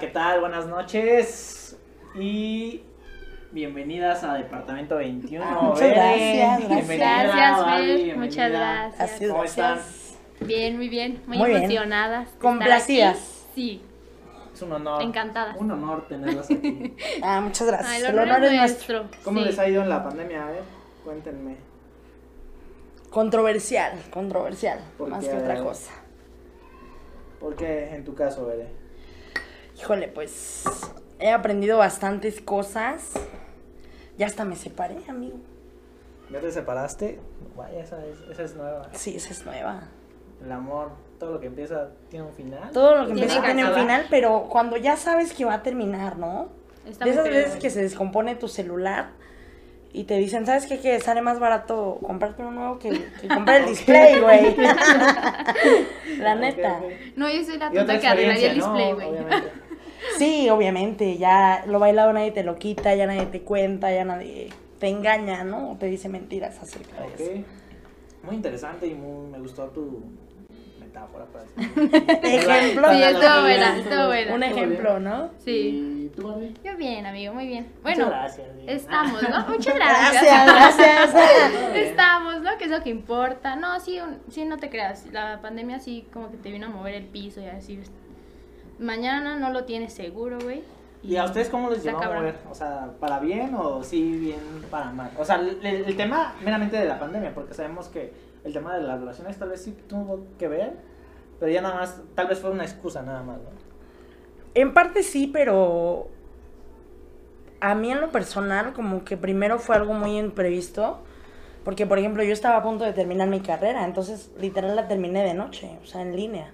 ¿qué tal? Buenas noches y bienvenidas a Departamento 21. Ah, muchas Bere. gracias, Bienvenida, Gracias, Fer, muchas gracias. Así es, ¿Cómo están? gracias. Bien, muy bien, muy, Muy bien. emocionadas. estar Complacidas. Sí, Es un honor. Encantadas. Un honor tenerlas aquí. Ah, muchas gracias. El el honor es es nuestro. nuestro. ¿Cómo sí. les ha ido en la pandemia? A ver, cuéntenme. Controversial, controversial, ¿Por más que otra cosa. ¿Por qué en tu caso, Bere? Híjole, pues he aprendido bastantes cosas. Ya hasta me separé, amigo. ¿Ya te separaste? Vaya, esa es, esa es nueva. Sí, esa es nueva. El amor, todo lo que empieza tiene un final. Todo lo que Tiene empieza que tiene un final, pero cuando ya sabes que va a terminar, ¿no? Está de esas veces que se descompone tu celular y te dicen, ¿sabes qué? Que sale más barato comprarte uno nuevo que, que comprar el display, güey. La neta. Ok, ok. No, yo soy la tonta que arreglaría el display, güey. Sí, obviamente, ya lo bailado nadie te lo quita, ya nadie te cuenta, ya nadie te engaña, ¿no? O te dice mentiras acerca de eso. Ok. Muy interesante y muy, me gustó tu metáfora para Ejemplo. Sí, estuvo buena, estuvo buena. Un ejemplo, ¿no? Sí. ¿Y tú, Barbie? Yo bien, amigo, muy bien. Muchas Bueno, gracias. sí. estamos, ¿no? Muchas gracias. Gracias, gracias. Estamos, ¿no? Que es lo que importa. No, sí, un- sí, no te creas. La pandemia sí como que te vino a mover el piso y a decir, mañana no lo tienes seguro, güey. ¿Y a ustedes cómo les llevó a mover? O sea, ¿para bien o sí bien para mal? O sea, el, el tema meramente de la pandemia, porque sabemos que el tema de las relaciones tal vez sí tuvo que ver, pero ya nada más, tal vez fue una excusa nada más, ¿no? En parte sí, pero a mí en lo personal como que primero fue algo muy imprevisto, porque por ejemplo yo estaba a punto de terminar mi carrera, entonces literal la terminé de noche, o sea, en línea.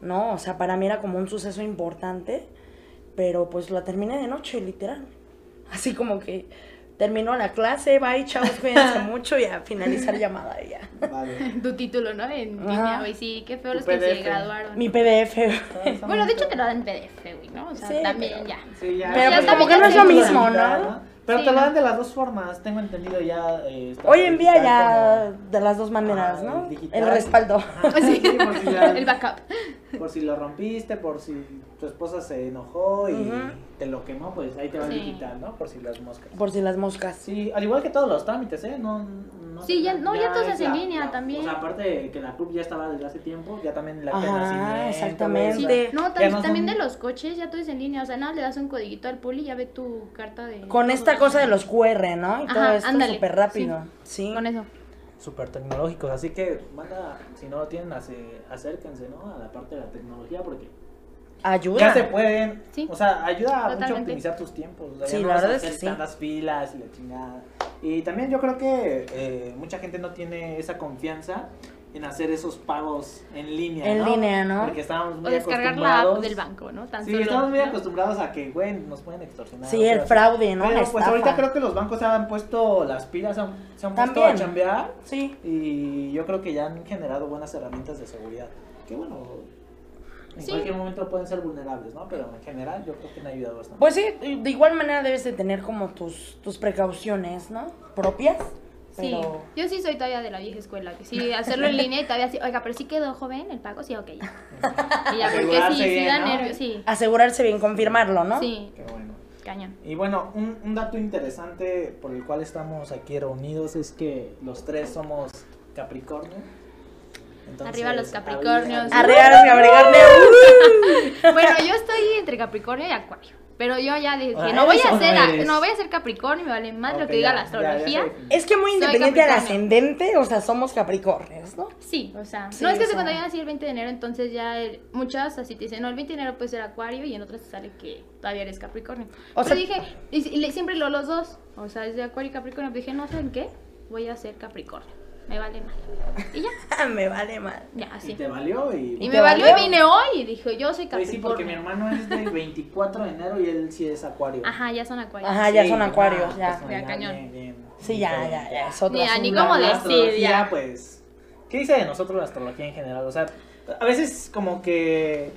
No, o sea, para mí era como un suceso importante, pero pues la terminé de noche, literal. Así como que terminó la clase, bye, chavos, cuídense mucho y a finalizar llamada ya. Vale. Tu título, ¿no? En línea, güey. Sí, qué feo Tu los que se PDF. graduaron. Mi PDF. Bueno, de hecho te lo dan en PDF, güey, ¿no? O sea, Sí, también pero- ya. Sí, ya, Pero ya pues como que no es lo mismo, ¿no? Pero Sí, te lo dan de las dos formas, tengo entendido ya. eh, Hoy en día ya como- de las dos maneras, Ajá, ¿no? el digital. El respaldo. Ajá, Sí. sí, por si ya- El backup. Por si lo rompiste, por si tu esposa se enojó y te lo quemó, pues ahí te va el Sí. digital, ¿no? Por si las moscas. Por si las moscas. Sí, al igual que todos los trámites, ¿eh? No, no Sí, ya- no, ya todo se es hace en la- línea la- también. O sea, aparte de que la CUP ya estaba desde hace tiempo, ya también la nacimiento, exactamente. Sí. No, ya tam- no también son- de los coches ya todo es en línea. O sea, nada, le das un codiguito al poli y ya ve tu carta de. Con todo. esta cosa de los QR, ¿no? Y todo esto ándale, súper rápido. Sí. Con eso. Súper tecnológicos, así que, banda, si no lo tienen, ace- acérquense, ¿no? A la parte de la tecnología, porque Ayuda. ya se pueden, Sí. o sea, ayuda mucho a optimizar tus tiempos. o sea, Sí, ya no la verdad es que sí. tantas filas y la chingada. Y también yo creo que eh, mucha gente no tiene esa confianza en hacer esos pagos en línea, En ¿no? línea, ¿no? Porque estábamos O muy descargar la app acostumbrados. del banco, ¿no? Tan Sí, solo, estamos muy ¿no? acostumbrados a que, güey, nos pueden extorsionar. Sí, el fraude, ¿no? Pero La pues estafa. ahorita creo que los bancos se han puesto las pilas, se han, se han puesto a chambear Sí. y yo creo que ya han generado buenas herramientas de seguridad. Que bueno, en Sí. cualquier momento pueden ser vulnerables, ¿no? Pero en general yo creo que han ayudado bastante. Pues sí, de igual manera debes de tener como tus, tus precauciones, ¿no? Propias. Sí, Pero... yo sí soy todavía de la vieja escuela, que sí, hacerlo en línea y todavía sí, oiga, pero sí quedó joven el pago, sí, ok, ya. Y ya, porque sí, Asegurarse sí bien, da ¿no? nervios, sí, Asegurarse bien, confirmarlo, ¿no? sí, Qué bueno. cañón. Y bueno, un, un dato interesante por el cual estamos aquí reunidos es que los tres somos Capricornio. Entonces, Arriba los Capricornios. Arriba los Capricornio. Bueno, yo estoy entre Capricornio y Acuario, pero yo ya dije, O sea, no voy ¿eres a no ser, no voy a ser Capricornio, me vale más lo que diga ya, la ya, ya se astrología. Es que muy independiente del ascendente, o sea, somos Capricornios, ¿no? Sí, o sea, Sí, no es que se cuando yo nací el 20 de enero, entonces ya el- muchas así te dicen, no, el 20 de enero puede ser Acuario y en otras te sale que todavía eres Capricornio. O sea- dije, y, siempre lo los dos, o sea, desde Acuario y Capricornio, dije, no, ¿saben qué? Voy a ser Capricornio, me vale mal. Y ya, Me vale mal. ya, Y así. te valió y... Y me valió valió? y vine hoy y dije, yo soy Pues sí, porque mi Capricornio. hermano es del 24 de enero y él sí es acuario. Ajá, ya son Acuarios. Ajá, ya Sí, son acuarios, ya. pues, Ya, cañón. bien, bien. Sí, ya, ya, ya, es otro Ya, ni cómo decir, ya. pues, ¿qué dice de nosotros la astrología en general? O sea, a veces como que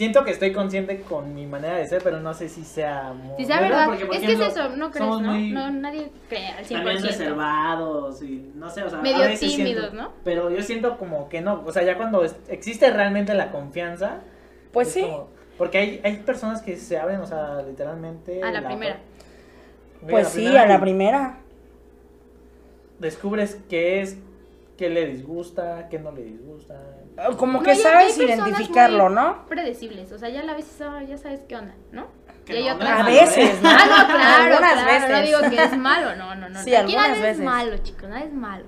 siento que estoy consciente con mi manera de ser, pero no sé si sea muy Si sea verdad, porque, por es que es eso, no crees, somos ¿no? muy No, nadie cree al 100%. También reservados y no sé, o sea, Medio a veces tímidos, siento- ¿no? Pero yo siento como que no, o sea, ya cuando es- existe realmente la confianza, Pues es sí. como- Porque hay, hay personas que se abren, o sea, literalmente. A la primera. Mira, Pues sí, a la primera. Descubres qué es, qué le disgusta, qué no le disgusta. Como que hay- sabes hay identificarlo, muy ¿no? Predecibles, o sea, ya a la vez sabes- ya sabes qué onda, ¿no? Y hay otras- A malo, veces, ¿eh? ¿no? Ah, no, claro, Algunas claro, veces. no digo que es malo, no, no, no. Sí, aquí nada algunas es veces. malo, chicos, nada es malo.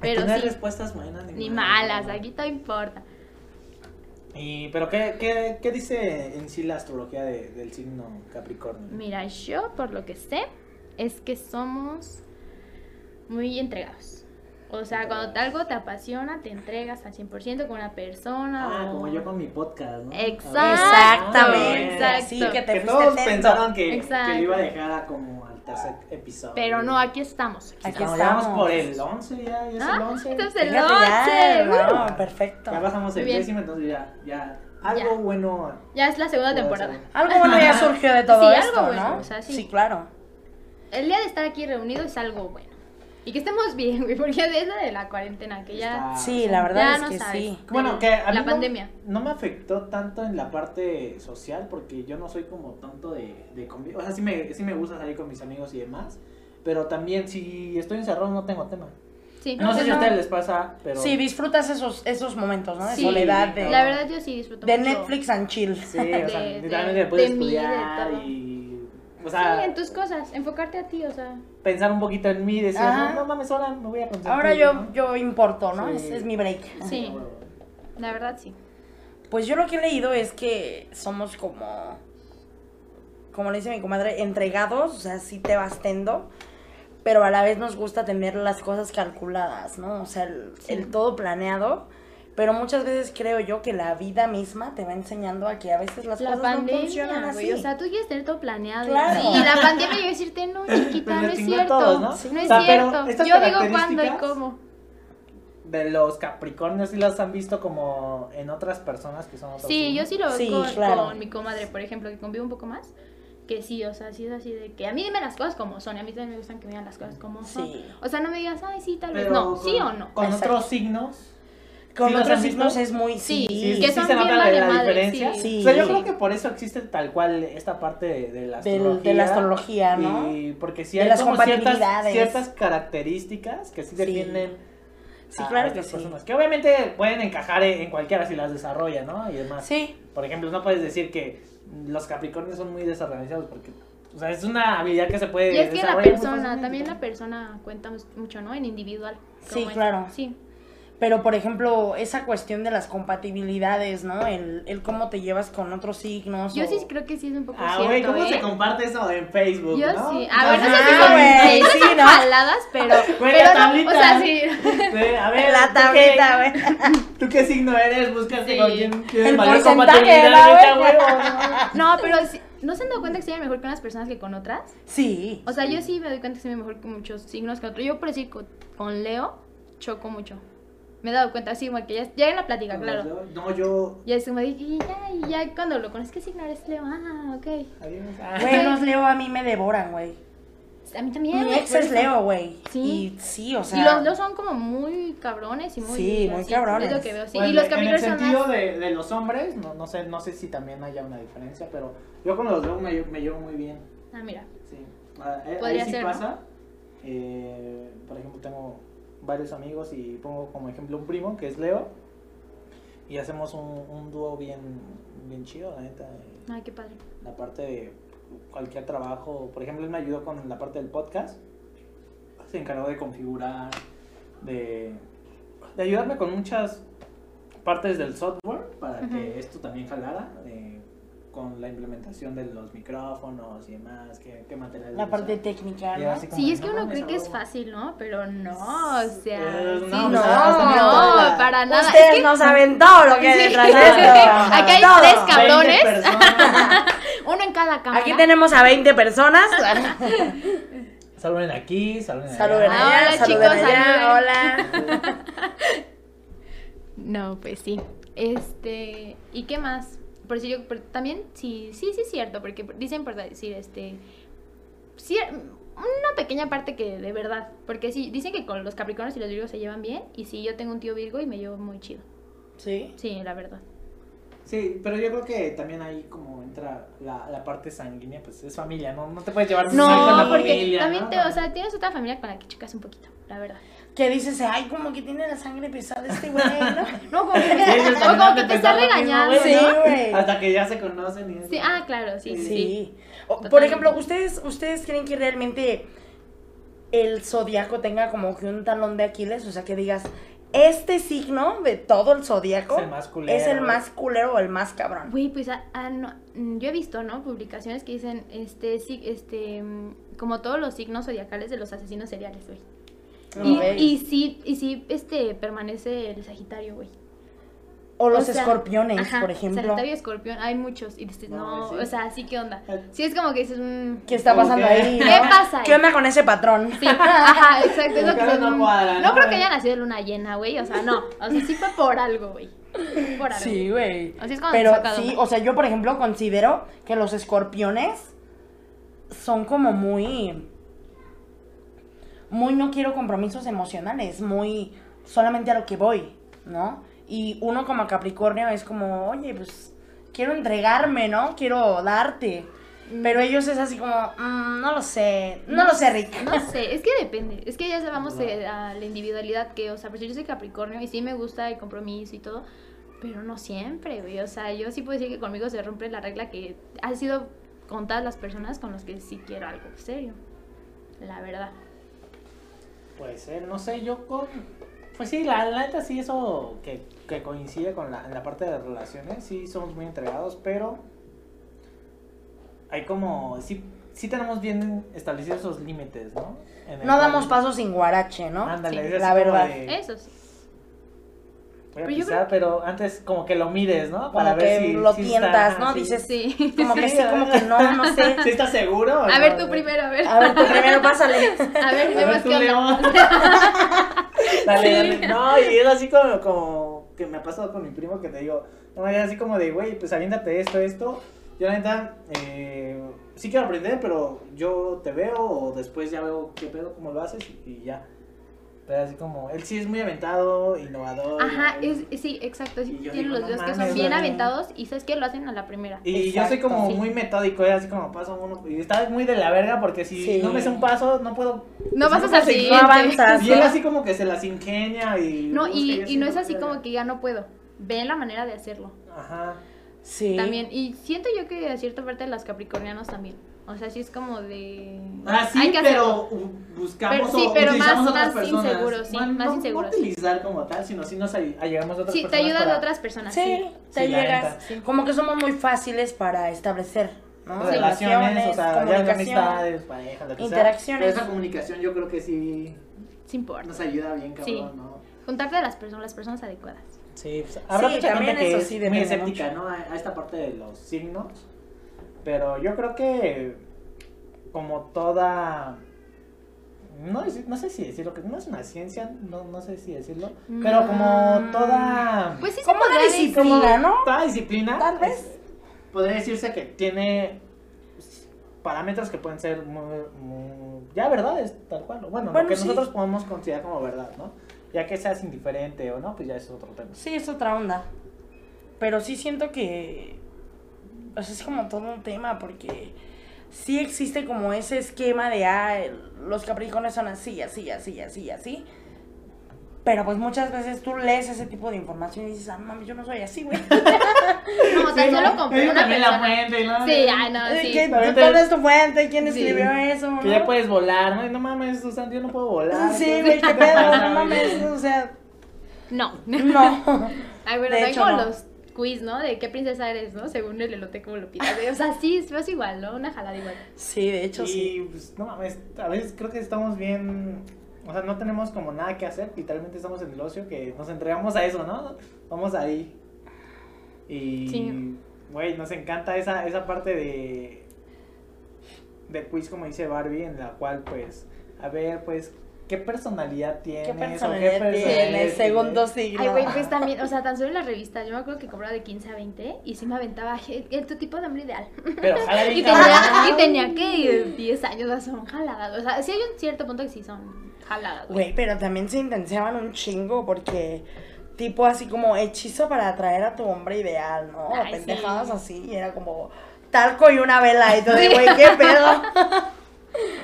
Pero Aquí no hay sí, respuestas buenas ni, ni malas. malas, aquí todo importa. Y, pero ¿qué, qué, qué dice en sí la astrología de- del signo Capricornio? Mira, yo por lo que sé es que somos muy entregados. O sea, cuando algo te apasiona, te entregas al 100% con una persona. Ah, o- como yo con mi podcast, ¿no? Exacto, Exactamente. exacto. Sí, que te Que todos atento. pensaban que, que lo iba a dejar a como al tercer episodio. Pero no, aquí estamos. Aquí Estamos, vamos estamos. por el 11 ya, ya es el Ah, 11. entonces el Fíjate ya, 11. no, ¡uh! perfecto. Ya pasamos el décimo, entonces ya, ya, algo Ya. bueno. Ya es la segunda temporada. ser. Algo bueno ya surgió de todo Sí, esto, algo bueno, ¿no? o sea, sí. sí, claro. El día de estar aquí reunidos es algo bueno. Y que estemos bien, güey, porque es la de la cuarentena, que ya... Está- Sí, la verdad ya es no que sabes. sí. Bueno, que a mí la no- pandemia. No, me afectó tanto en la parte social porque yo no soy como tanto de, de O sea, sí me, sí me gusta salir con mis amigos y demás. Pero también si estoy encerrado no tengo tema. Sí, No sé si a ustedes les pasa, pero... Sí, disfrutas esos, esos momentos, ¿no? De Sí, soledad, de, La verdad yo sí disfruto de mucho. Netflix and chill. Sí, o sea, de- literalmente de- puedes de mí, de estudiar todo. y... O sea, sí, en tus cosas, enfocarte a ti, o sea... pensar un poquito en mí decir, Ajá. no, no mames, ahora me voy a concentrar. Ahora yo, ¿no? yo importo, ¿no? Sí. Es, es mi break. Sí, la verdad sí. Pues yo lo que he leído es que somos como, como le dice mi comadre, entregados, o sea, sí te vas tendo, pero a la vez nos gusta tener las cosas calculadas, ¿no? O sea, el, Sí. el todo planeado, pero muchas veces creo yo que la vida misma te va enseñando a que a veces las La cosas no funcionan así. güey, o sea, tú quieres tener todo planeado. Claro. Y la pandemia iba a decirte, no, chiquita, Pues no le es cierto. todos, ¿no? No Sí. es O sea, pero cierto. Yo digo cuándo y cómo. De los Capricornios sí las han visto como en otras personas que son otros Sí, signos. yo sí lo veo Sí, con, claro. con mi comadre, por ejemplo, que convivo un poco más. Que sí, o sea, sí es así de que a mí dime las cosas como son. Y a mí también me gustan que me digan las cosas como son. Sí. O sea, no me digas, ay, sí, tal vez. Pero No, con- sí o no. Con Exacto. otros signos. Con ¿Sí los otros signos es muy... Sí, Sí, Sí, que sí son se nota la, la madre, diferencia. sí. Sí. O sea, yo creo que por eso existe tal cual esta parte de, de la Del- astrología. de la astrología, ¿no? Y porque sí De hay las como ciertas, ciertas características que sí definen Sí, a claro que sí. personas, Que obviamente pueden encajar en en cualquiera si las desarrolla, ¿no? Y demás. Sí, Por ejemplo, no puedes decir que los Capricornios son muy desorganizados porque, o sea, es una habilidad que se puede Y es que la persona, también la persona cuenta mucho, ¿no? En individual. Sí, claro. Sí. Pero, por ejemplo, esa cuestión de las compatibilidades, ¿no? El, el cómo te llevas con otros signos. Yo o- sí creo que sí es un poco Ah, cierto, güey, ¿cómo ¿eh? se comparte eso en Facebook, Yo no? sí. A ver, no sé si son, no sí, son ¿no? jaladas, pero. Güey, pero la no, tablita. o sea, sí. Sí, a ver, La ¿tú tablita, güey. ¿Tú qué signo eres? Búscate Sí. con quién tienes mayor compatibilidad. ¿no, güey? No, pero sí- ¿no se han dado cuenta que se ven mejor con unas personas que con otras? Sí. O sea, yo sí me doy cuenta que se ven mejor con muchos signos que otros. Yo, por decir, con, con Leo, choco mucho. Me he dado cuenta, así como que ya, ya en la plática, Con claro. dos. No, yo. Ya es como de, y ya, y ya cuando lo conoces, ¿qué signo eres Leo? Ah, ok. Adiós. Ah. Güey, los Leo a mí me devoran, güey. A mí también. Mi ex es eso. Leo, güey. Sí. Y sí, o sea. y los Leo son como muy cabrones y muy. Sí, muy así, cabrones. Es lo que veo, sí. Pues, y los en el sentido más. de, de los hombres, no, no, sé, no sé si también haya una diferencia, pero yo con los dos me, me llevo muy bien. Ah, mira. Sí. Ah, eh, Podría ahí sí ser, ¿no? pasa. Eh, por ejemplo, tengo varios amigos y pongo como ejemplo un primo que es Leo. Y hacemos un, un dúo bien, bien chido, la neta. Ay, qué padre. La parte de cualquier trabajo. Por ejemplo, él me ayudó con la parte del podcast. Se encargó de configurar, de, de ayudarme con muchas partes del software para que esto también jalara. eh, con la implementación de los micrófonos y demás, qué, qué materiales. La parte usar. técnica, ¿no? como Sí, es que no uno cree que es fácil, ¿no? Pero no, o sea. Eh, sí, no, no, para nada. Ustedes es que nos aventó todo lo que hay Sí. detrás de esto. Aquí hay Todo. tres 20 cabrones. uno en cada cámara. Aquí tenemos a 20 personas. Saluden aquí, saluden allá. Saluden allá, hola, saluden chicos, allá. saluden. Hola. No, pues sí. Este, ¿y qué más? Por si yo por- también sí, sí, sí es cierto, porque dicen por decir este cier- una pequeña parte que de verdad, porque sí dicen que con los Capricornios y los Virgos se llevan bien y sí yo tengo un tío Virgo y me llevo muy chido. Sí. Sí, la verdad. Sí, pero yo creo que también ahí como entra la, la parte sanguínea, pues es familia, ¿no? No te puedes llevar No, con la porque familia, también ¿no? te, o sea, tienes otra familia con la que chocas un poquito, la verdad. Que dices, ay, como que tiene la sangre pesada este güey, ¿no? No, como que, Sí, o como te está regañando, güey, Sí, ¿no? güey. Hasta que ya se conocen y eso. Sí, ah, claro, sí, sí. Sí. O, por ejemplo, ¿ustedes, ¿ustedes creen que realmente el zodiaco tenga como que un talón de Aquiles? O sea, que digas, este signo de todo el zodiaco Es el más culero. es el más culero o el más cabrón. Güey, pues ah, ah, no, yo he visto, ¿no? Publicaciones que dicen, este, este, mm, como todos los signos zodiacales de los asesinos seriales, güey. Y, sí, y sí, este, permanece el Sagitario, güey. O los O sea, escorpiones, ajá, por ejemplo. Sagitario y Escorpión, hay muchos. Y dices, No, no, sí. o sea, sí, ¿qué onda? Ah. Sí, es como que dices, mm, ¿Qué está pasando ahí? ¿Qué pasa ahí? ¿Qué onda con ese patrón? Sí, ajá, exacto. es lo que no mm, cuadra, no ¿no? creo que haya nacido en luna llena, güey. O sea, no. O sea, sí fue por algo, güey. Por algo. Sí, güey. Así es como Pero sí, o sea, yo por ejemplo considero que los escorpiones son como muy muy no quiero compromisos emocionales, muy solamente a lo que voy, ¿no? Y uno como Capricornio es como, oye, pues quiero entregarme, ¿no? Quiero darte. Pero ellos es así como, "Mm, no lo sé, no, lo sé, Rick. No sé, es que depende. Es que ya vamos a la individualidad que, o sea, pues yo soy Capricornio y sí me gusta el compromiso y todo, pero no siempre, güey. O sea, yo sí puedo decir que conmigo se rompe la regla que ha sido contadas las personas con las que sí quiero algo serio. La verdad. Puede ser, no sé, yo con... Pues sí, la, la neta sí, eso que, que coincide con la, en la parte de relaciones, sí somos muy entregados, pero hay como, sí, sí tenemos bien establecidos esos límites, ¿no? En el No cual- damos paso sin guarache, ¿no? Ándale, Sí, es la como verdad. de, Eso sí. Voy a Pero pero antes como que lo mires, ¿no? Como que lo si tientas, está- ¿no? sí. Dices, Sí. Como que Sí, sí, como que no, no sé. ¿Sí estás seguro? A no? ver, tú primero, a ver. A ver, tú primero pásale. A ver, A ver, tú. León. Dale, dale. No, y es así como, como que me ha pasado con mi primo que te digo, no, es así como de, güey, pues aviéntate esto, esto. Yo la neta, eh, sí quiero aprender, pero yo te veo o después ya veo qué pedo, cómo lo haces y, y ya. Pero así como, él sí es muy aventado, innovador. Ajá, y, es, sí, exacto. Sí, digo, los no dos que son bien aventados y sabes que lo hacen a la primera. y yo soy Exacto, como sí. muy metódico, es así como paso uno. Y está muy de la verga porque si Sí. no me sé un paso, no puedo. No al seguir. siguiente. No avanzas. Y él así como que se las ingenia y... No, y, así y no es así como que ya no puedo. Ven la manera de hacerlo. Ajá. Sí. También. Y siento yo que a cierta parte de los capricornianos también. O sea, sí es como de. Ah, sí, hay que pero hacerlo. buscamos Pero sí, o pero utilizamos más- otras más personas. inseguros, sí, Bueno, más no- inseguros, No sí. utilizar como tal, sino sí nos ay- llegamos a otras Sí, te personas ayudan para- a otras personas. Sí, Sí. te Sí, llegas. Sí. Como que somos muy fáciles para establecer, ¿no? Relaciones, o sea, ya comunicación. amistades, pareja, lo que sea. interacciones. Pero esa comunicación yo creo que sí Sí importa. nos ayuda bien, cabrón, Sí. ¿no? Juntarte a las personas, las personas adecuadas. Sí, pues, habrá Sí, mucha también gente que eso es sí muy escéptica. ¿no? A esta parte de los signos. Pero yo creo que como toda no, no sé si decirlo, que no es una ciencia, no, no sé si decirlo, pero como Mm. toda, Pues sí, Como una disciplina, ¿no? toda disciplina, Tal vez. es- podría decirse que tiene pues, parámetros que pueden ser muy, muy- ya verdades, tal cual. Bueno, Bueno, lo que sí. nosotros podemos considerar como verdad, ¿no? Ya que seas indiferente o no, pues ya es otro tema. Sí, es otra onda. Pero sí siento que. O sea, es como todo un tema porque sí existe como ese esquema de, ah, los capricornios son así, así, así, así, así. Pero pues muchas veces tú lees ese tipo de información y dices, ah, mami, yo no soy así, güey. No, tan Sí, solo Ellos una también la persona. fuente, ¿no? Sí, ay, no, Eh, sí. ¿qué- También ¿Cuál es tu fuente? ¿Quién Sí. escribió eso? Que no? ya puedes volar, ¿no? Y no mames, Susan, yo no puedo volar. Sí, güey, qué pedo, no mames, o sea, No. no. Ay, bueno, De hay hecho, no. los quiz, ¿no? De qué princesa eres, ¿no? Según el elote, como lo pidas. O sea, sí, es igual, ¿no? Una jalada igual. Sí, de hecho, sí. Y pues no mames, a veces creo que estamos bien, o sea, no tenemos como nada que hacer, literalmente estamos en el ocio que nos entregamos a eso, ¿no? Vamos ahí. Y, Sí. güey, nos encanta esa, esa parte de, de quiz, como dice Barbie, en la cual pues, a ver, pues, ¿qué personalidad tienes? ¿Qué o personalidad personalidad tienes? Segundo signo. Ay, güey, pues también, o sea, tan solo en la revista, yo me acuerdo que cobraba de 15 a 20 y sí me aventaba "Je- el tu tipo de hombre ideal. Pero Y tenía, y tenía que 10 años, o sea, son jaladas. O sea, sí hay un cierto punto que sí son jaladas. güey. Pero también se intensiaban un chingo porque tipo así como hechizo para atraer a tu hombre ideal, ¿no? Ay, Pendejadas sí. así, y era como talco y una vela y todo, de, güey, qué pedo.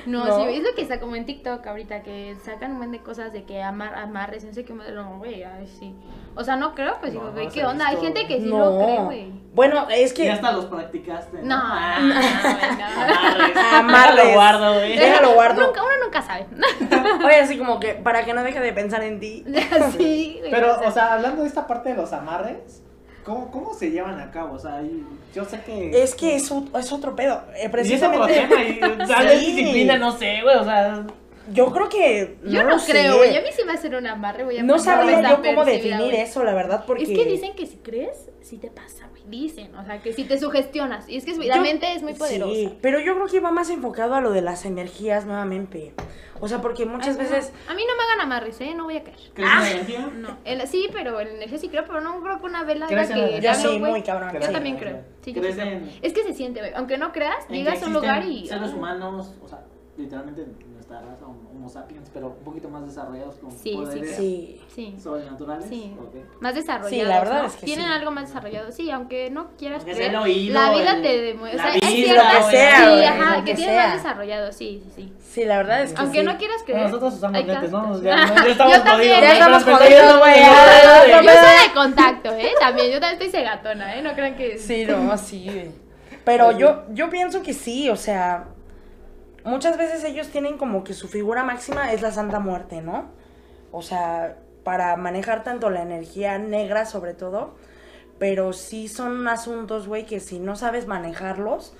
No, ¿No? sí, es lo que está como en TikTok ahorita, que sacan un montón de cosas de que amar, amarres, no sé qué, madre, no, güey, ay, sí. O sea, no creo, pues digo, no güey, ¿qué onda? Hay gente que sí lo cree, güey. Bueno, es Y que hasta los practicaste. No, Ah, no, no, güey, no. Amarres. Déjalo guardo, güey. Déjalo guardo. Nunca, uno nunca sabe. oye, así como que para que no deje de pensar en ti. sí, güey, Pero, o sea, hablando de esta parte de los amarres, ¿cómo, cómo se llevan a cabo? O sea, yo sé que... Es que es, un- es otro pedo. Eh, precisamente. y tal vez Sí. disciplina, no sé, güey, o sea... Yo creo que. Yo no no, lo creo, sé. güey. A mí sí me va a hacer un amarre, güey. a No sabría yo cómo definir eso, la verdad, porque. Es que dicen que si crees, sí te pasa, güey. Dicen, o sea, que si te sugestionas. Y es que es- la Yo- mente es muy poderosa. Sí, pero yo creo que va más enfocado a lo de las energías nuevamente. O sea, porque muchas Ay, no. veces. A mí no me hagan amarres, ¿eh? No voy a caer. ¿Crees en la energía? No, el- sí, pero en energía sí creo, pero no creo que una vela ¿Crees haga en que la- Yo sí, muy cabrón. ¿Crees Yo en sí. también creo. Sí, yo ¿Crees sí creo. en- Es que se siente, güey. Aunque no creas, en llegas a un lugar y. seres ah, humanos, o sea, literalmente nuestra raza, homo sapiens, pero un poquito más desarrollados con Sí, sí, poderes. Sí. Sí. sobrenaturales. Sí. ok. Más desarrollados. Sí, la verdad ¿no? es que Tienen sí. algo más desarrollado. Sí, aunque no quieras Aunque creer. oído, la vida el- te demuestra. la O sea, es vista, cierta. lo que sea, sí, güey, ajá, que, que tiene sea. más desarrollado. Sí, sí, sí. Sí, la verdad es que. Aunque sí. no quieras creer. Nosotros usamos lentes, ¿no? Ya, ya estamos Yo también, jodidos. ya estamos jodidos, güey, Yo soy de contacto, ¿eh? También, yo también estoy cegatona, ¿eh? No crean que... Sí, no, sí. Pero yo, yo pienso que sí, o sea, muchas veces ellos tienen como que su figura máxima es la Santa Muerte, ¿no? O sea, para manejar tanto la energía negra sobre todo, pero sí son asuntos, güey, que si no sabes manejarlos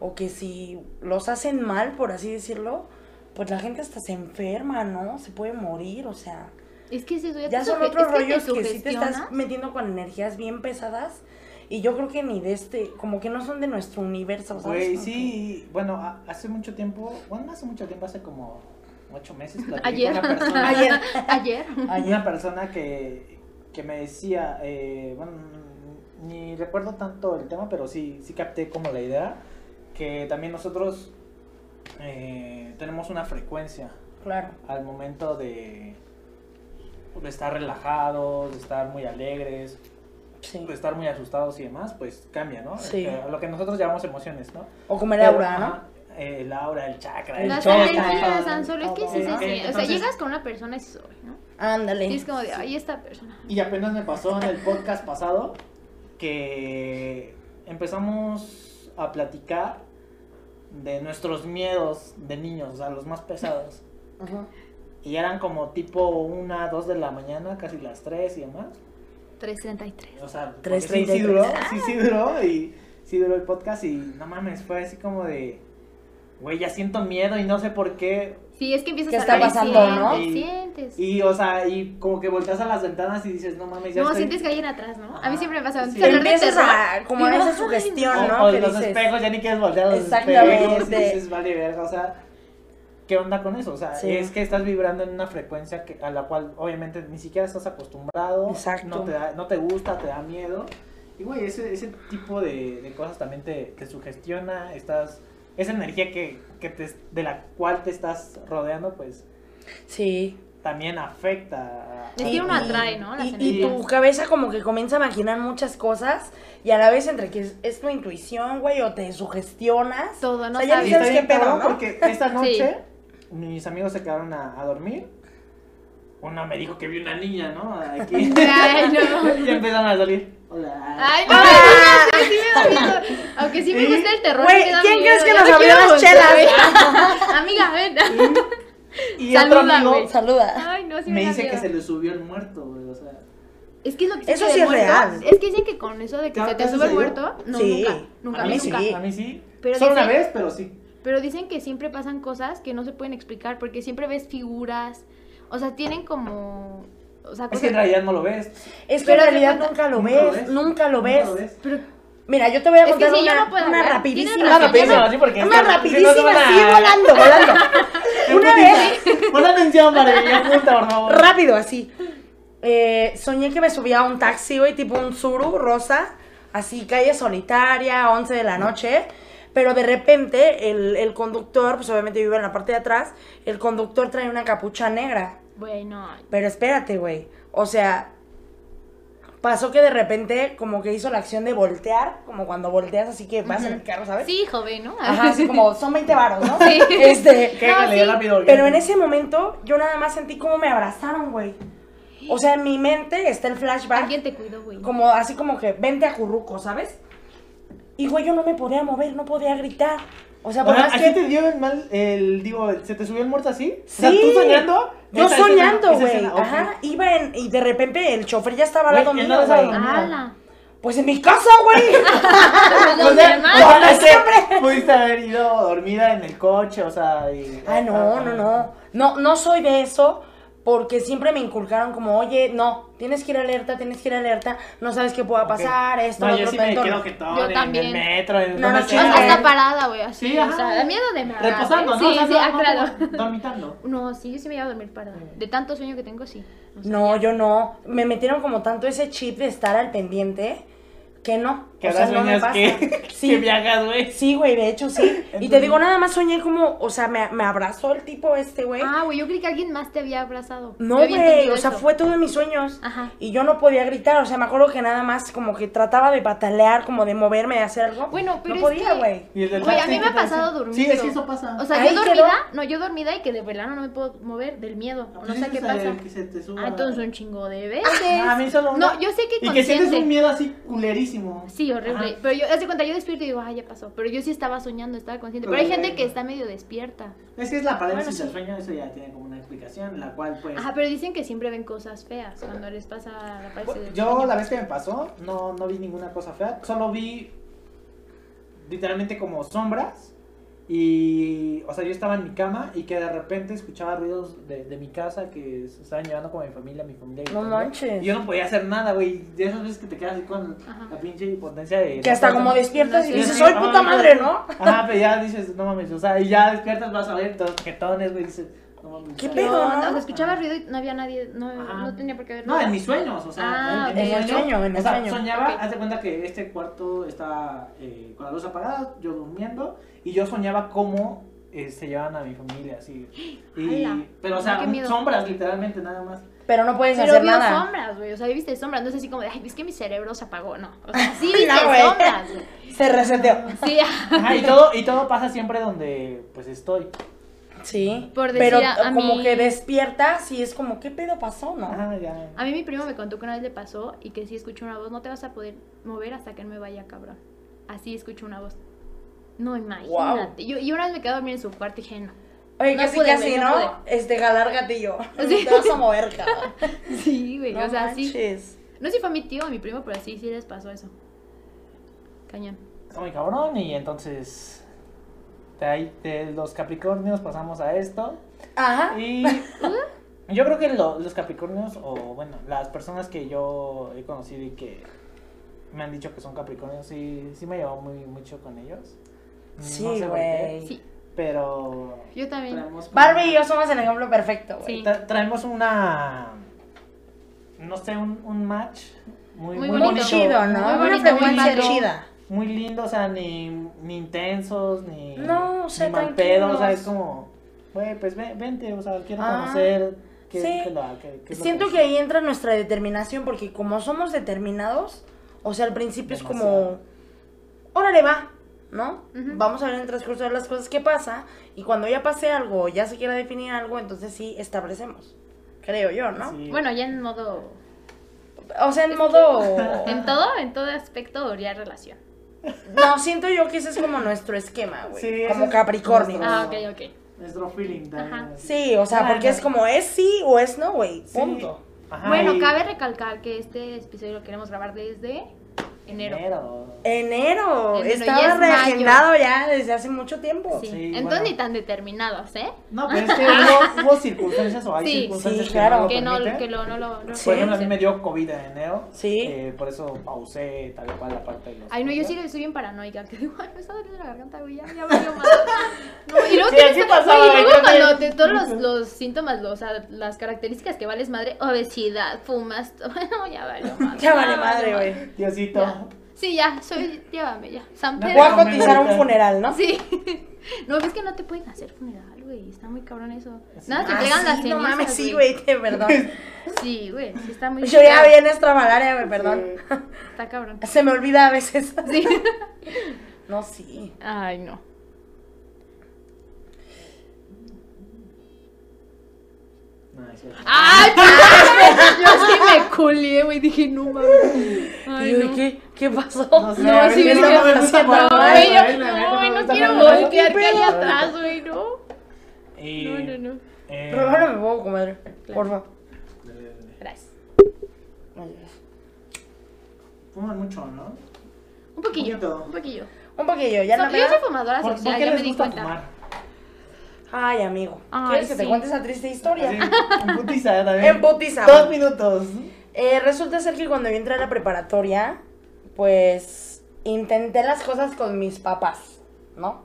o que si los hacen mal, por así decirlo, pues la gente hasta se enferma, ¿no? Se puede morir, o sea, Es que eso, ya, ya son otros es que rollos que sí te estás metiendo con energías bien pesadas y yo creo que ni de este, como que no son de nuestro universo, ¿sabes? Güey, sí, bueno, a- hace mucho tiempo, bueno, no hace mucho tiempo, hace como ocho meses, Ayer. una persona, Ayer. Ayer. que- Ayer. una persona que, que me decía, eh, bueno, ni recuerdo tanto el tema, pero sí, sí capté como la idea, que también nosotros eh, tenemos una frecuencia Claro. al momento de, de estar relajados, de estar muy alegres, Sí. de estar muy asustados y demás, pues cambia, ¿no? Sí. Eh, lo que nosotros llamamos emociones, ¿no? O comer Pero, aura, ¿no? ajá, eh, el aura, el chakra, el El Las chakra. energías, San Solo, es que sí, sí, sí. O sea, Entonces- llegas con una persona y dices, "Ay, ¿no? Ándale. Y es como de, ay, esta persona. Y apenas me pasó en el podcast pasado que empezamos a platicar de nuestros miedos de niños, o sea, los más pesados. Ajá. Y eran como tipo una, dos de la mañana, casi las tres y demás. 333. O sea, porque sí, sí 3:33. duró, sí, sí duró y sí duró el podcast y no mames, fue así como de, güey, ya siento miedo y no sé por qué. Sí, es que empiezas ¿Qué a está pasando, sientes, no? Y- sientes. Y, o sea, y como que volteas a las ventanas y dices, no mames, ya no, estoy... sientes que hay alguien atrás, ¿no? A mí siempre me pasa. Sí. Sí. Te empiezas a, como Digo, esa sugestión, O, ¿no? o Que los dices, espejos, ya ni quieres voltear a los Exactamente. espejos y dices, vale, verga, o sea, ¿qué onda con eso? O sea, Sí. es que estás vibrando en una frecuencia que, a la cual obviamente ni siquiera estás acostumbrado, Exacto. No, te da- no te gusta, te da miedo. Y güey, ese, ese tipo de, de cosas también te, te sugestiona, estás, esa energía que, que te, de la cual te estás rodeando, pues Sí. también afecta. Es que uno atrae, ¿no? Las Y, y tu cabeza como que comienza a imaginar muchas cosas y a la vez entre que es, es tu intuición, güey, o te sugestionas. Todo, no O sea, ya sabes. Está sabes qué pedo, ¿no? porque esta noche mis amigos se quedaron a, a dormir. Una me dijo que vi una niña, ¿no? Aquí. Ay, no. y empezaron a salir. Hola. Ay, no, Ah. sí, sí me da miedo. Aunque sí me Sí. gusta el terror. Güey, me da ¿quién miedo. crees que nos no abrió las chelas? güey. Amiga, ven. Y otro Saluda, amigo güey. Saluda. Ay, no, sí me da dice que miedo. se le subió el muerto, güey. O sea. Es que es lo que Eso sí es muerto. real. Es que dicen que con eso de que ¿Te- se te sube el muerto, no, Sí. nunca, nunca, a mí nunca. sí. A mí sí. Pero Solo una vez, pero sí. Pero dicen que siempre pasan cosas que no se pueden explicar porque siempre ves figuras, o sea, tienen como, o sea, Es que en realidad no lo ves. Es que Pero en realidad cuenta- nunca lo Nunca lo ves, ves. nunca lo ves. Nunca lo ves. pero Mira, yo te voy a Es que contar sí, yo una, no una rapidísima. Una rapidísima. así porque Una rapidísima, si no, volando, volando. Una vez, Pon atención yo apunta, por favor. rápido, así. Eh, soñé que me subía a un taxi, güey, tipo un Zuru rosa, así, calle solitaria, 11 de la noche. Pero de repente, el, el conductor, pues obviamente vive en la parte de atrás, el conductor trae una capucha negra. bueno, Pero espérate, güey. O sea, pasó que de repente como que hizo la acción de voltear, como cuando volteas así que vas en el carro, ¿sabes? Sí, joven, ¿no? Ajá, así como son 20 varos, ¿no? Sí. Este, Que No, le dio sí. rápido. pero en ese momento yo nada más sentí como me abrazaron, güey. O sea, en mi mente está el flashback Alguien te cuidó, güey. como así como que vente a curruco, ¿sabes? Y güey, yo no me podía mover, no podía gritar. O sea, O por sea, más ¿Aquí que te dio el mal, el, digo, se te subió el muerto así? Sí. O sea, tú soñando. Yo esa soñando, güey. Ajá, iba en y de repente el chofer ya estaba al lado ¿en mío, güey. Pues en mi casa, güey. O sea, siempre. Pudiste haber ido dormida en el coche, o sea. Y, Ah, no, no, no. No, no soy de eso porque siempre me inculcaron como, oye, no, tienes que ir alerta, tienes que ir alerta, no sabes qué pueda pasar, esto, No, lo yo otro, sí me quedo quietón Yo en también. el metro, en No, no, sea. O sea, chingue. está parada, güey, así. Sí, o ajá. sea, da miedo de nada. Reposando, ¿no? Sí, O sea, sí, no, no, claro. Dormitando. No, sí, yo sí me iba a dormir parada. De tanto sueño que tengo, sí. O sea, No, ya. yo no. Me metieron como tanto ese chip de estar al pendiente que no. Que o sea, no me pasa. que, Sí. que viajas, güey. Sí, güey, de hecho sí. y te digo, nada más soñé como, o sea, me, me abrazó el tipo este, güey. Ah, güey, yo creí que alguien más te había abrazado. No, güey, o sea, eso. fue todo en mis sueños. Ajá. Y yo no podía gritar, o sea, me acuerdo que nada más como que trataba de patalear, como de moverme, de hacer algo. Bueno, pero no es podía, que- güey. Y el del Güey, a mí me ¿qué ha pasado Sí, dormido. es que eso pasa. O sea, Ahí yo quedó. dormida, no, yo dormida y que de verdad no me puedo mover del miedo. Ah, No sé qué pasa. que. Ah, entonces un chingo de veces. Ah, a mí solo una. No, yo sé que Y que sientes un miedo así culerísimo. Sí, horrible. Ajá. Pero yo, haz de cuenta, yo despierto y digo, ah, ya pasó. Pero yo sí estaba soñando, estaba consciente. Pero hay gente que está medio despierta. Es que es la parálisis Bueno, sí. del sueño, eso ya tiene como una explicación, la cual pues... Ajá, pero dicen que siempre ven cosas feas cuando les pasa la parálisis del Yo sueño. la vez que me pasó, no, no vi ninguna cosa fea, solo vi literalmente como sombras y, o sea, yo estaba en mi cama y que de repente escuchaba ruidos de, de mi casa que se estaban llevando como mi familia, mi familia. No gritando. manches. Y yo no podía hacer nada, güey, de esas veces que te quedas así con Ajá. la pinche impotencia de... Que hasta como despiertas y dices, soy puta madre, ¿no? Ajá, pero ya dices, no mames, o sea, y ya despiertas, vas a ver todos jetones, güey, dices, no. ¿Qué pedo? ¿no? o sea, escuchaba ruido y no había nadie, no, no tenía por qué haber No, en mis sueños, o sea, Ah, en, en ok, mi sueño, en el o sea, sueño. soñaba, Ok. haz de cuenta que este cuarto está eh, con la luz apagada, yo durmiendo, y yo soñaba cómo eh, se llevaban a mi familia, así. Y, pero, o No, sea, sombras, literalmente, nada más. Pero no puedes Pero hacer vio nada. sombras, güey. O sea, viste sombras. No es así como de, ay, es que mi cerebro se apagó. No. O sea, sí viste No, sombras, güey. Se reseteó. Sí, Ajá, y todo, y todo pasa siempre donde, pues, estoy. Sí. Por decir pero a- a como mí- que despiertas y es como, ¿qué pedo pasó, no? Ya. A mí mi primo me contó que una vez le pasó y que si escuchó una voz, no te vas a poder mover hasta que él me vaya, cabrón. Así escucho una voz. No, imagínate. Yo, y una vez me quedé a dormir en su cuarto y dije, no. Oye, No casi pude, casi, no ¿no? pude. Este, jalar gatillo. Sí. Te vas a mover, cabrón. Sí, güey. No o sea, sí. manches. No sé si fue mi tío o mi primo, pero sí, sí les pasó eso. Cañón. Está muy cabrón, y entonces, de ahí, de los Capricornios pasamos a esto. Ajá. Y yo creo que lo- los Capricornios, o bueno, las personas que yo he conocido y que me han dicho que son Capricornios, sí, sí me llevo muy mucho con ellos. No Sí, sé por qué, güey. Sí, Pero yo también. Barbie y yo somos el ejemplo perfecto, güey. Sí. tra- traemos una, no sé, un, un match muy, Muy muy, bonito. Muy bonito. chido, ¿no? Muy Una bonito, frecuencia muy lindo. chida. Muy lindo, o sea, ni, ni intensos, ni, No, o sea, ni mal pedo, o sea, es como, güey, pues ven- vente, o sea, quiero Ah, conocer. qué- sí. qué lo- qué- qué Siento que ahí entra nuestra determinación porque como somos determinados, o sea, al principio es como, órale va, ¿no? Vamos a ver en el transcurso de las cosas que pasa y cuando ya pase algo, ya se quiera definir algo, entonces sí establecemos, creo yo, ¿no? Sí. Bueno, ya en modo. O sea, en modo... En todo, en todo aspecto, ya relación. No, siento yo que ese es como nuestro esquema, güey. Sí, como es Capricornio. nuestro- Ah, ok, ok. Nuestro feeling también. Ajá. Sí, o sea, Bueno. porque es como es sí o es no, güey. Sí. Punto. Ajá, bueno, y- cabe recalcar que este episodio lo queremos grabar desde enero. Enero. Enero. Enero, Estaba es reagendado ya desde hace mucho tiempo. Sí. Sí, Entonces bueno. ni tan determinados, ¿eh? No, pero es que hubo, hubo circunstancias o hay Sí, circunstancias sí, que claro. no lo que no, permiten. que lo, no lo. no Sí. Por ejemplo, a mí me dio COVID en enero. Sí. eh, por eso pausé tal cual la parte de los Ay, no, yo sí soy bien paranoica. Que digo, ay, me está doliendo la garganta, güey. Ya, ya valió más. No, y luego, Sí, así pasaba, güey, y luego cuando te, todos los, los síntomas, los- o sea, las características que vales madre, obesidad, fumas, bueno, ya valió más. Ya vale madre, güey. Diosito. Sí, ya, soy, llévame ya. San No, Pedro. Voy a cotizar un funeral, ¿no? Sí. No, es que no te pueden hacer funeral, güey. Está muy cabrón eso. Sí. Nada, te Ah, entregan sí, las no cenizas, mames, sí, güey, de verdad. Sí, güey, sí está muy Yo ya bien extravagante, güey, perdón. Está cabrón. Se me olvida a veces. Sí. No, sí. Ay, no. No, es. Ay, perdón, yo sí me culié, güey. Dije, no mames. Ay, no. ¿qué, ¿Qué pasó? No sé, No, a sí, veces me no me gusta no, güey, no, quiero voltear que hay atrás, güey, no. Y, No, no, no. eh, Pero ahora me puedo comer, Claro. porfa. Gracias. Fuman mucho, ¿no? Un poquillo, un poquillo. Un poquillo, ya no yo soy fumadora ¿Por, por social, qué ya me di cuenta. fumar? Ay, amigo. Ay, ¿Quieres que te cuente esa triste historia? Así, en putiza también. En putiza. Dos minutos. Eh, resulta ser que cuando yo entré a la preparatoria, pues intenté las cosas con mis papás, ¿no?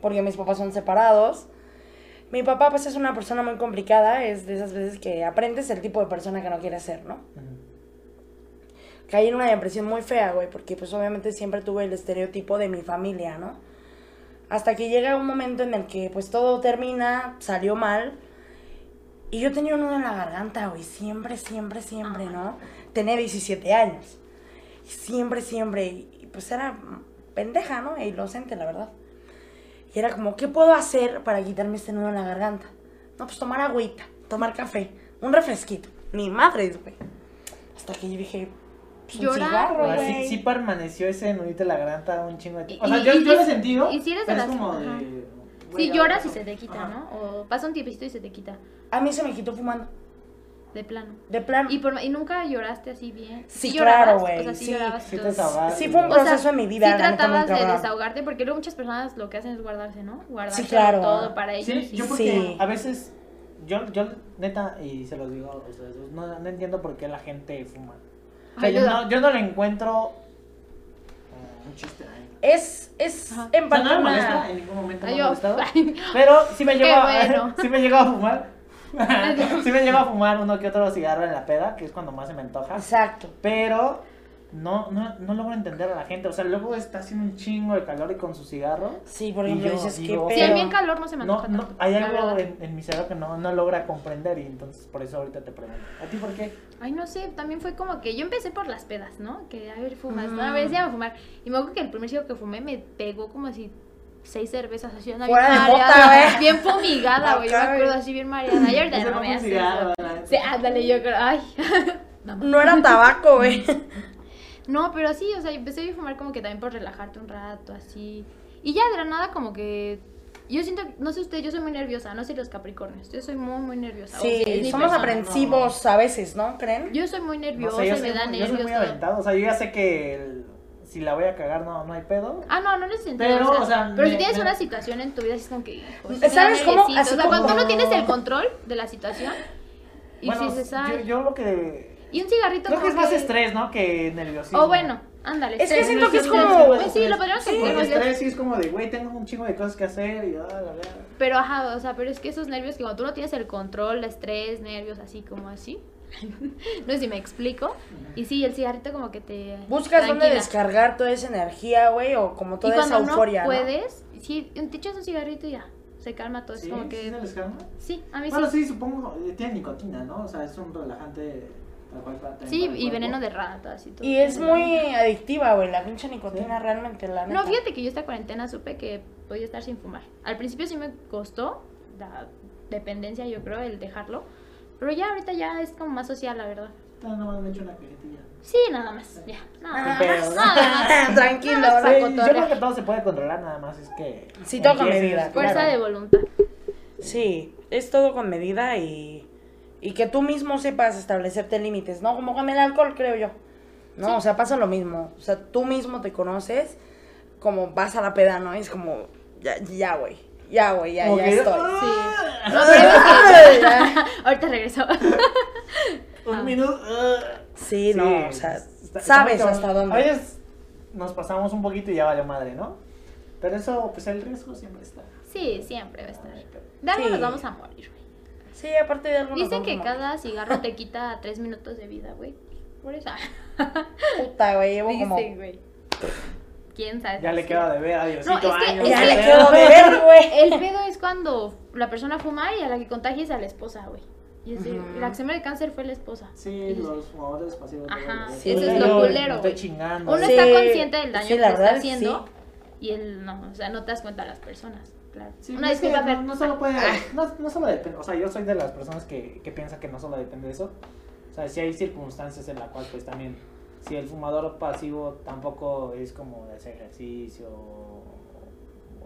Porque mis papás son separados. Mi papá pues es una persona muy complicada, es de esas veces que aprendes el tipo de persona que no quiere ser, ¿no? Caí en una depresión muy fea, güey, porque pues obviamente siempre tuve el estereotipo de mi familia, ¿no? Hasta que llega un momento en el que pues todo termina, salió mal. Y yo tenía un nudo en la garganta, güey, siempre, siempre, siempre, ¿no? Tenía 17 años. Y siempre, siempre, y pues era pendeja, ¿no? E inocente, la verdad. Y era como, ¿qué puedo hacer para quitarme este nudo en la garganta? No, pues tomar agüita, tomar café, un refresquito. Ni madres, güey. Hasta que yo dije, pues Llorar, güey. sí, sí permaneció ese nudito en la garganta un chingo de tiempo. O sea, y- yo, y- yo lo he sentido. y si eres de pero es las- como ajá. de. Si ya lloras y se te quita, Ajá. ¿no? O pasa un tiempito y se te quita, A mí se me quitó fumando. De plano. De plano. Y, por, y nunca lloraste así bien. Sí, claro, güey, O sea, sí, sí, llorabas Sí te. Sí, fue un O sea, proceso en mi vida, Sí la neta, muy tratabas de desahogarte, porque luego muchas personas lo que hacen es guardarse, ¿no? Guardarse claro. todo para ellos. Sí, yo porque Sí. a veces. Yo, yo, neta, y se los digo a ustedes, dos, no, no entiendo por qué la gente fuma. O sea, yo, no, yo no le encuentro eh, un chiste ahí. Es, es en O sea, parte no me molesta, en ningún momento me ha molestado. Pero sí me llegó, a, bueno. sí me llegó a fumar. sí me llegó a fumar uno que otro cigarro en la peda, que es cuando más se me antoja. Exacto. Pero no, no, no logro entender a la gente. O sea, luego está haciendo un chingo de calor y con su cigarro. Sí, por Y ejemplo, yo dices que Si pero- hay bien calor, no se me antoja no, hay algo en, en mi cerebro que no, no logra comprender y entonces por eso ahorita te pregunto. ¿A ti por qué? Ay, no sé, también fue como que yo empecé por las pedas, ¿no? Que a ver, fumas, ¿no? a ver, déjame fumar. Y me acuerdo que el primer cigarro que fumé me pegó como si seis cervezas así, una Fuera bien mareada, güey. bien fumigada, güey. Yo me acuerdo así bien mareada. Y ahorita no me hace eso. Sí, ándale, yo creo, ay. No, No era tabaco, güey. No, pero sí, o sea, empecé a fumar como que también por relajarte un rato, así. Y ya de la nada como que... Yo siento, no sé usted, yo soy muy nerviosa, no sé los capricornios, yo soy muy, muy nerviosa. o sea, es Sí, somos persona. aprensivos a veces, ¿no? ¿Creen? Yo soy muy No nerviosa sé, yo y soy, me da muy- yo soy nervios muy aventado. O sea, yo ya sé que el- si la voy a cagar no, no hay pedo. Ah, no, no ese sentido. Pero, o sea, o sea, pero me- si tienes me- una situación en tu vida, así es como que. da ¿Sabes cómo? Así o sea, cuando tú como- no tienes el control de la situación y bueno, dices, ay. yo, yo lo que... Y un cigarrito Creo que como es más estrés, ¿no? Que nerviosismo. O bueno, ándale. Es que estrés. siento que es como- Pues sí, lo podríamos Sí, dos. estrés sí es como de, güey, tengo un chingo de cosas que hacer y ah, la verdad. Pero ajá, o sea, pero es que esos nervios que cuando tú no tienes el control, estrés, nervios, así como así. no sé si me explico. Y sí, el cigarrito como que te. Buscas dónde tranquila. descargar toda esa energía, güey, o como Y toda esa cuando euforia, no ¿no? puedes, sí, te echas un cigarrito y ya. Se calma todo. Es ¿Sí? como ¿Sí que. se les calma? Sí, a mí Bueno, sí. sí, supongo, eh, tiene nicotina, ¿no? O sea, es un relajante Sí, y veneno de rata, así todo. Y es muy adictiva, güey, la pinche nicotina Sí. realmente, la neta. No, fíjate que yo esta cuarentena supe que podía estar sin fumar. Al principio sí me costó la dependencia, yo creo, el dejarlo. Pero ya ahorita ya es como más social, la verdad. No, me he hecho una cajetilla. Sí, nada más, ya. Nada más. pedo, ¿no? Nada más. Tranquilo, Nada más ahora. Sí, yo creo que todo se puede controlar, nada más es que... Sí, todo con medida, Fuerza claro. de voluntad. Sí, es todo con medida y, y que tú mismo sepas establecerte límites, ¿no? Como con el alcohol, creo yo. ¿No? Sí. O sea, pasa lo mismo. O sea, tú mismo te conoces, como vas a la peda, ¿no? Y es como, ya, ya, güey. Ya, güey, ya, Como ya estoy. Sí. No, pero Ahorita regreso. Un minuto... Sí, no, o sea, está- sabes está hasta dónde. A veces nos pasamos un poquito y ya valió madre, ¿no? Pero eso, pues el riesgo siempre está. Sí, siempre va a estar. De algo Sí. nos vamos a morir, güey. Sí, aparte de algo nos Dicen vamos que a morir. cada cigarro te quita tres minutos de vida, güey. Por eso. Puta, güey, llevo como Dicen, güey. Quién sabe. Ya le queda de ver a Diosito No, es que- años. es Ya le quedó de ver, güey. El pedo es cuando la persona fuma y a la que contagia es a la esposa, güey. Y es decir, Ujú. la que se muere de cáncer fue la esposa. Sí, los fumadores pasivos. Ajá, sí, eso es lo culero, Estoy chingando. Uno Sí, está consciente del daño sí, que la está haciendo sí. y él no, o sea, no te das cuenta a las personas. Claro. Sí, Una pues es que disculpa, no, no solo puede, Ah. no, no solo depende, o sea, yo soy de las personas que, que piensa que no solo depende de eso. O sea, si hay circunstancias en las cuales pues también, si el fumador pasivo tampoco es como de hacer ejercicio o,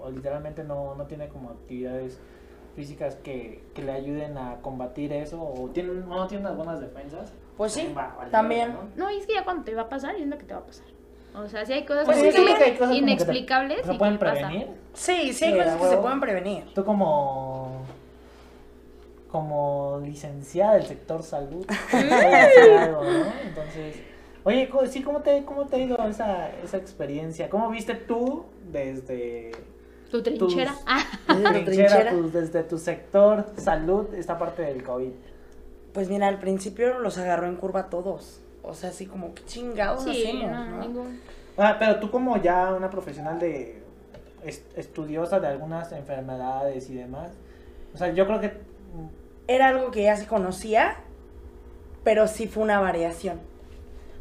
o literalmente no, no tiene como actividades físicas que, que le ayuden a combatir eso o tiene, no tiene unas buenas defensas. Pues sí, va también. ¿no? No, y es que ya cuando te va a pasar, es lo que te va a pasar. O sea, si hay cosas Pues sí, que hay cosas como que te- inexplicables ¿Se y pueden prevenir? Sí, sí hay cosas que se pueden prevenir. Tú como como licenciada del sector salud, puedes hacer algo, ¿no? Entonces, oye, sí, ¿cómo te, cómo te ha ido esa, esa experiencia? ¿Cómo viste tú desde Tu trinchera. Tus- Ah, Desde tu trinchera, trinchera. tu- desde tu sector salud, esta parte del COVID? Pues mira, al principio los agarró en curva a todos. O sea, así como, ¿qué chingados sí, hacemos? no, no? ningún. Ah, pero tú como ya una profesional de est- estudiosa de algunas enfermedades y demás, o sea, yo creo que Era algo que ya se conocía, pero sí fue una variación.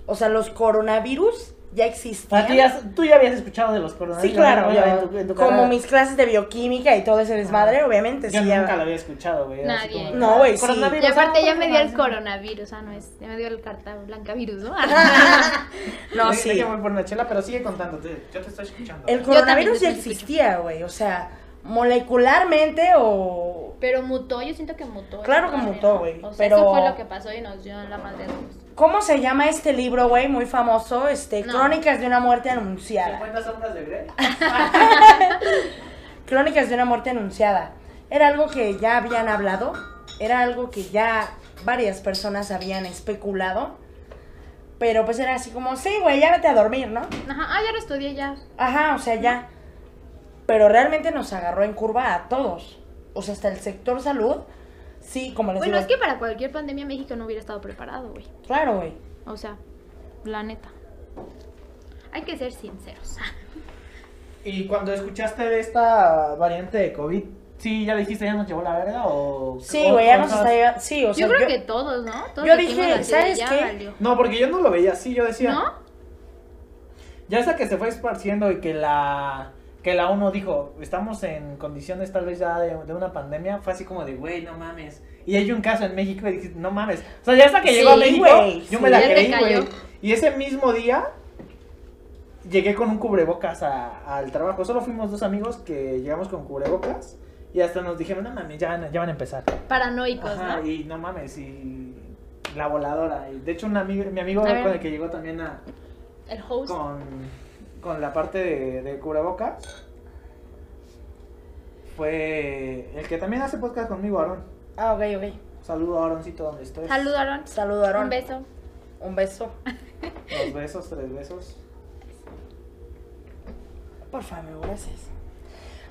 O sea, los coronavirus ya existían. Ah, tú, ya, tú ya habías escuchado de los coronavirus. Sí, claro, ¿no? yo- en tu- en tu como carrera. mis clases de bioquímica y todo ese desmadre, Ajá. obviamente, Yo sí. ya- nunca lo había escuchado, güey. Nadie. como, No, güey, ah, sí. coronavirus, Y aparte ah, ya me dio el sí. coronavirus, ah, no es, ya me dio el carta blanca virus, ¿no? No, sí. Déjame por una chela, pero sigue contándote. Yo te estoy escuchando. El Yo coronavirus ya existía, güey. O sea, molecularmente o... Pero mutó, yo siento que mutó. Claro que mutó, güey, O sea, pero- eso fue lo que pasó y nos dio la madre. ¿Cómo se llama este libro, güey? Muy famoso. Este, No. Crónicas de una muerte anunciada. 50 sombras de Grey. Crónicas de una muerte anunciada. Era algo que ya habían hablado. Era algo que ya varias personas habían especulado. Pero pues era así como, sí, güey, ya vete a dormir, ¿no? Ajá, ah, ya lo estudié ya. Ajá, o sea, ya. Pero realmente nos agarró en curva a todos. O sea, hasta el sector salud. Sí, como les Bueno, digo. es que para cualquier pandemia México no hubiera estado preparado, güey. Claro, güey. O sea, la neta. Hay que ser sinceros. Y cuando escuchaste de esta variante de COVID, ¿sí ya dijiste ya nos llevó la verga o...? Sí, o- güey, ya nos está llegando. Sí, o sea, yo creo yo- que todos, ¿no? Todos yo dije, ¿sabes qué? valió. No, porque yo no lo veía así, yo decía... ¿No? Ya hasta que se fue esparciendo y que la que la ONU dijo, estamos en condiciones tal vez ya de, de una pandemia, fue así como de, güey, no mames. Y hay un caso en México y dije, no mames. O sea, ya hasta que Sí, llegó a México, güey, yo sí. me la creí, güey. Y ese mismo día llegué con un cubrebocas a- al trabajo. Solo fuimos dos amigos que llegamos con cubrebocas y hasta nos dijeron, no mames, ya, van- ya van a empezar. Paranoicos, Ajá, ¿no? y no mames, y la voladora. Y de hecho, un amigo, mi amigo con el que llegó también a, El host. con, con la parte de, de cubrebocas fue el que también hace podcast conmigo, Aaron. Ah, ok, ok. Saludo a Aaroncito donde estés. Salud, Aaron. Saludo, Aarón. Un beso. Un beso. Dos besos, tres besos. Por favor, gracias.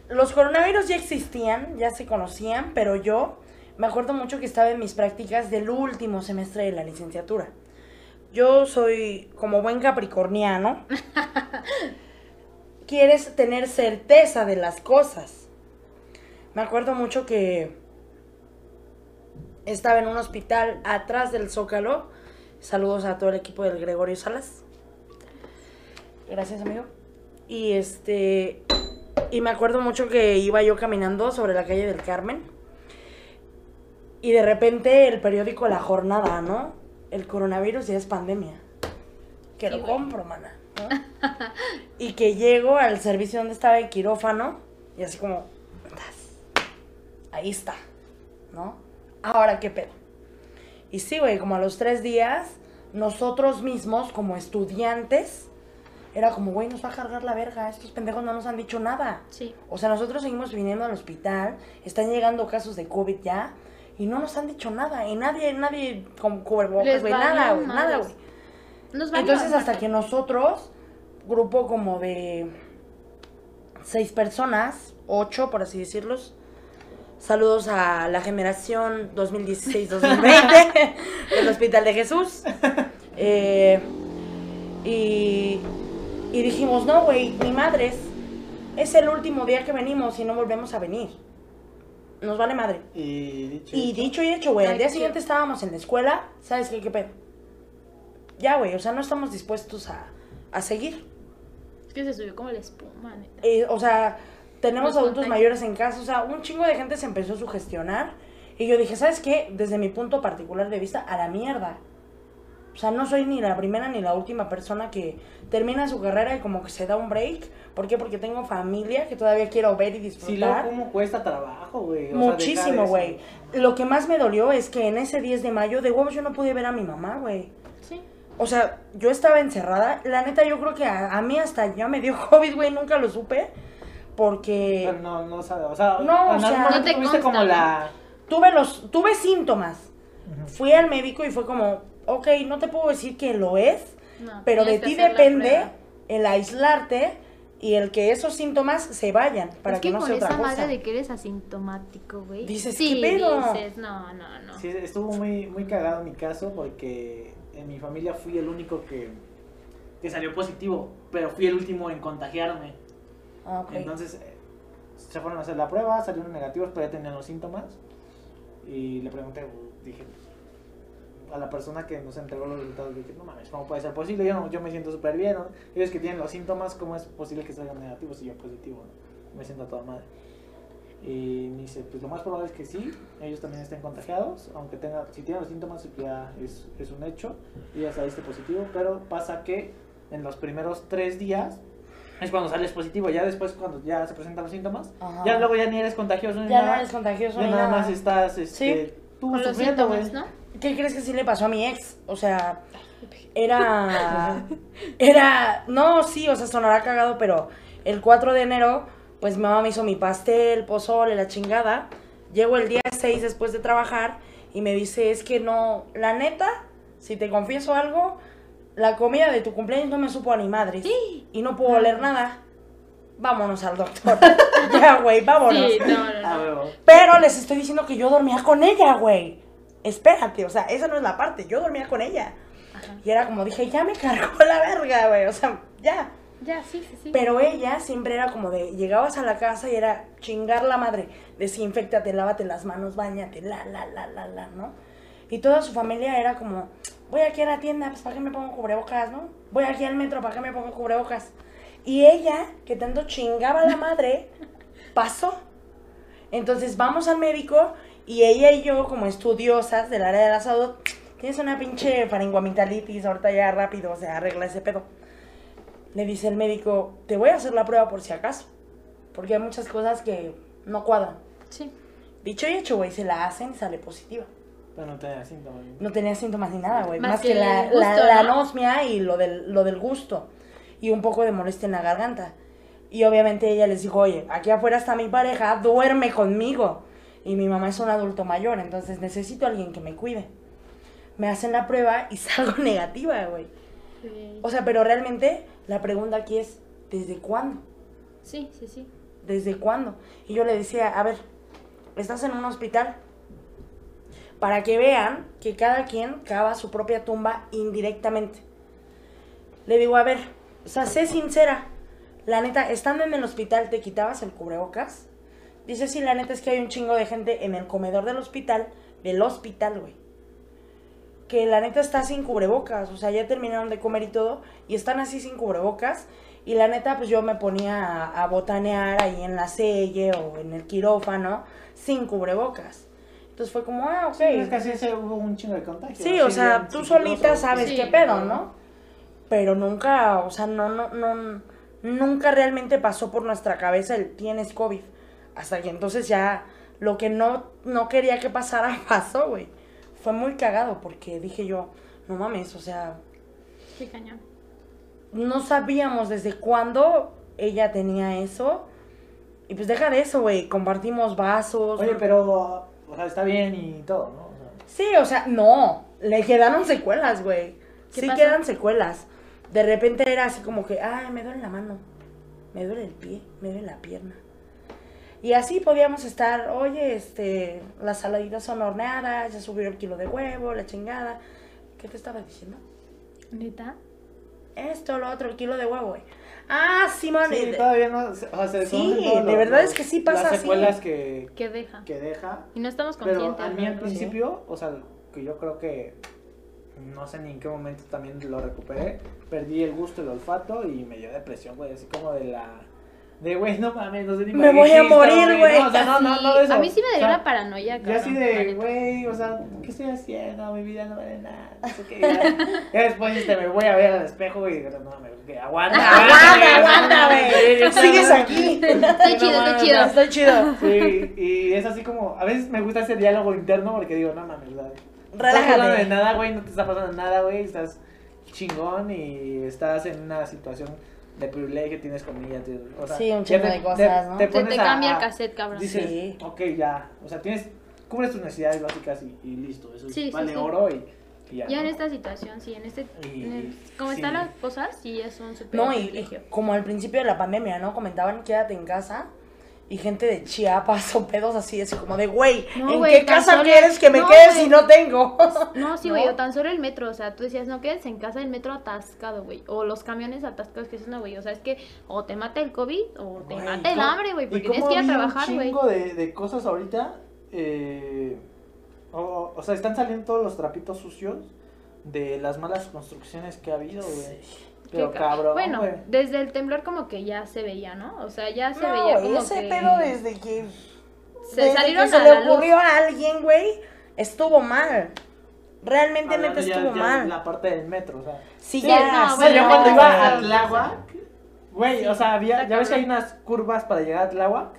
Los coronavirus ya existían, ya se conocían, pero yo me acuerdo mucho que estaba en mis prácticas del último semestre de la licenciatura. Yo soy como buen capricorniano. Quieres tener certeza de las cosas. Me acuerdo mucho que estaba en un hospital atrás del Zócalo. Saludos a todo el equipo del Gregorio Salas. Gracias, amigo. Y este. Y me acuerdo mucho que iba yo caminando sobre la calle del Carmen. Y de repente el periódico La Jornada, ¿no? El coronavirus ya es pandemia. Que Sí, lo compro, mana. ¿no? y que llego al servicio donde estaba el quirófano. Y así como. Ahí está. ¿No? Ahora qué pedo. Y sí, güey, como a los tres días, nosotros mismos, como estudiantes, era como, güey, nos va a cargar la verga, estos pendejos no nos han dicho nada. Sí. O sea, nosotros seguimos viniendo al hospital, están llegando casos de COVID ya, y no nos han dicho nada, y nadie, nadie con cubrebocas, güey, nada, güey, nada, güey. Entonces, hasta que nosotros, grupo como de seis personas, ocho, por así decirlos, saludos a la generación 2016-2020 del Hospital de Jesús. Eh, y Y dijimos, no, güey, ni madres. Es el último día que venimos y no volvemos a venir. Nos vale madre. Y dicho Y esto, dicho y hecho, güey, al día siguiente estábamos en la escuela, ¿sabes qué, qué pedo? Ya, güey, o sea, no estamos dispuestos a, a seguir. Es que se subió como la espuma, neta. Eh, o sea, tenemos adultos contagios. mayores en casa, o sea, un chingo de gente se empezó a sugestionar. Y yo dije, ¿sabes qué? Desde mi punto particular de vista, a la mierda. O sea, no soy ni la primera ni la última persona que termina su carrera y como que se da un break. ¿Por qué? Porque tengo familia que todavía quiero ver y Sí, luego disfrutar. cómo cuesta trabajo, güey. O sea, Muchísimo, güey. Lo que más me dolió es que en ese 10 de mayo de huevos yo no pude ver a mi mamá, güey. Sí. O sea, yo estaba encerrada. La neta, yo creo que a, a mí hasta ya me dio COVID, güey. Nunca lo supe. Porque Pero no, no sabe, o sea, No, o sea- No te como la... tuve los, tuve síntomas. Fui al médico y fue como, ok, no te puedo decir que lo es, No, pero de ti depende el aislarte y el que esos síntomas se vayan para es que, que, no con sea esa otra cosa. madre de que eres asintomático, güey. Dices, sí, ¿qué pedo? dices, no, no, no. Sí, estuvo muy, muy cagado mi caso porque en mi familia fui el único que, que salió positivo, pero fui el último en contagiarme. Ah, ok. Entonces eh, se fueron a hacer la prueba, salieron negativos, pero ya tenían los síntomas. Y le pregunté, dije, a la persona que nos entregó los resultados, dije, no mames, ¿cómo puede ser posible? Yo, no- yo me siento súper bien, ¿no? Ellos que tienen los síntomas, ¿cómo es posible que salgan negativos y yo positivo? ¿no? Me siento a toda madre. Y me dice, pues lo más probable es que sí, ellos también estén contagiados, aunque tenga, si tienen los síntomas ya es, es un hecho, y ya saliste positivo, pero pasa que en los primeros tres días es cuando sales positivo, ya después cuando ya se presentan los síntomas, Ajá. ya luego ya ni eres contagioso ni Ya no nada, eres contagioso ya ni nada nada. más estás este, tú Con los sufriendo, güey. ¿no? ¿Qué crees que sí le pasó a mi ex? O sea, era. Era. No, sí, o sea, sonará cagado, pero el 4 de enero, pues mi mamá me hizo mi pastel, pozole, la chingada. Llego el día 6 después de trabajar y me dice: Es que no, la neta, si te confieso algo, la comida de tu cumpleaños no me supo a ni madres. Y no puedo oler nada. Vámonos al doctor. ya, güey, vámonos. Sí, no, no, Ah, no. Pero les estoy diciendo que yo dormía con ella, güey. Espérate, o sea, esa no es la parte. Yo dormía con ella. Ajá. Y era como dije, ya me cargó la verga, güey. O sea, ya. Ya, sí, sí, sí. Pero ella siempre era como de, llegabas a la casa y era chingar la madre. Desinfectate, lávate las manos, bañate, la, la, la, la, la, ¿no? Y toda su familia era como, voy aquí a la tienda, pues ¿para qué me pongo cubrebocas, no? Voy aquí al metro, ¿para qué me pongo cubrebocas? Y ella, que tanto chingaba a la madre, pasó. Entonces vamos al médico y ella y yo, como estudiosas del área de la salud, tienes una pinche faringoamigdalitis, ahorita ya rápido, o sea, arregla ese pedo. Le dice el médico, te voy a hacer la prueba por si acaso, porque hay muchas cosas que no cuadran. Sí. Dicho y hecho, güey, se la hacen y sale positiva. Pero no tenía síntomas. No tenía síntomas ni nada, güey. Más Más, que que, la, gusto, la- la ¿no? anosmia y lo del, lo del gusto. Y un poco de molestia en la garganta. Y obviamente ella les dijo, oye, aquí afuera está mi pareja, duerme conmigo. Y mi mamá es un adulto mayor, entonces necesito a alguien que me cuide. Me hacen la prueba y salgo negativa, güey. Sí, O sea, pero realmente la pregunta aquí es, ¿desde cuándo? sí, sí. sí. ¿Desde cuándo? Y yo le decía, a ver, estás en un hospital. Para que vean que cada quien cava su propia tumba indirectamente. Le digo, a ver, o sea, sé sincera. La neta, estando en el hospital, ¿te quitabas el cubrebocas? Dice, sí, la neta es que hay un chingo de gente en el comedor del hospital, del hospital, güey. Que la neta está sin cubrebocas, o sea, ya terminaron de comer y todo, y están así sin cubrebocas. Y la neta, pues yo me ponía a, a botanear ahí en la selle o en el quirófano sin cubrebocas. Entonces fue como, ah, ok. Sí, es que así se hubo un chingo de contagio. Sí, o sea, tú solita sabes Sí, qué pedo. ¿no? Pero nunca, o sea, no, no, no, nunca realmente pasó por nuestra cabeza el tienes COVID. Hasta que entonces ya lo que no, no quería que pasara pasó, güey. Fue muy cagado porque dije yo, no mames, o sea, Qué cañón. no sabíamos desde cuándo ella tenía eso. Y pues deja de eso, güey, compartimos vasos. Oye, pero, o sea, está bien y todo, ¿no? O sea, Sí, o sea, no, le quedaron secuelas, güey. ¿Qué Sí quedan secuelas. De repente era así como que, ay, me duele la mano, me duele el pie, me duele la pierna. Y así podíamos estar, oye, este, las saladitas son horneadas, ya subió el kilo de huevo, la chingada. ¿Qué te estaba diciendo? ¿Neta? Esto, lo otro, el kilo de huevo, güey. Ah, Simón. Sí, eh, todavía no. O sea, se Sí, de los- verdad los- es que sí pasa Las así. secuelas que, Que deja. que deja. Y no estamos Pero conscientes. a mí al principio, o sea, que yo creo que no sé ni en qué momento también lo recuperé, perdí el gusto, el olfato y me dio depresión, güey, así como de la de güey, no mames, no sé ni Me voy a morir, güey. No, o sea, no, no, no eso. A mí sí me O dio sea, la paranoia, Yo cabrón, así la de, güey, o sea, ¿qué estoy haciendo? Mi vida no vale nada. Qué. Ya, ya después este, me voy a ver al espejo y digo, no mames, que aguanta. Aguanta, aguanta, güey. Sigues aquí. Está chido, está chido. Estoy chido. Sí, y es así como, a veces me gusta ese diálogo interno porque digo, no mames, ¿verdad? No Relájate. pasando de nada, güey, no te está pasando nada, güey, estás chingón y estás en una situación de privilegio, tienes comida, te- o sea, Sí, un chingo te- de cosas, ¿no? Se pones te cambia a- el cassette, cabrón. Dices, Sí. ok, ya, o sea, tienes, cubres tus necesidades básicas y, y listo, eso Sí, vale sí. oro y, y ya. Ya en ¿no? esta situación, sí, en este. Y- en el- como sí. están las cosas, sí es un super No, privilegio. y como al principio de la pandemia, ¿no? Comentaban quédate en casa y gente de Chiapas o pedos así, así como de, güey, No, ¿en qué casa quieres que me no, quede si no tengo? No, sí, güey, ¿No? o tan solo el metro, o sea, tú decías, no quedes en casa, el metro atascado, güey, o los camiones atascados, que es una, güey, o sea, es que o te mata el COVID o te Güey, mata el ¿cómo- hambre, güey, porque tienes que ir a trabajar, un güey. chingo de, de cosas ahorita, eh, o, o sea, están saliendo todos los trapitos sucios de las malas construcciones que ha habido, güey. Pero cabrón, Bueno, desde el temblor como que ya se veía, ¿no? O sea, ya se No, veía como ese que... pedo desde que, Se desde salieron que se a le la luz. ocurrió a alguien, güey, estuvo mal. Realmente, Hablando neta, ya- estuvo ya mal. La parte del metro, o sea. Sí, Sí, ya, no, sí, bueno, yo cuando no, iba no, a Tláhuac, güey, o sea, había, ya ves que hay unas curvas para llegar a Tláhuac,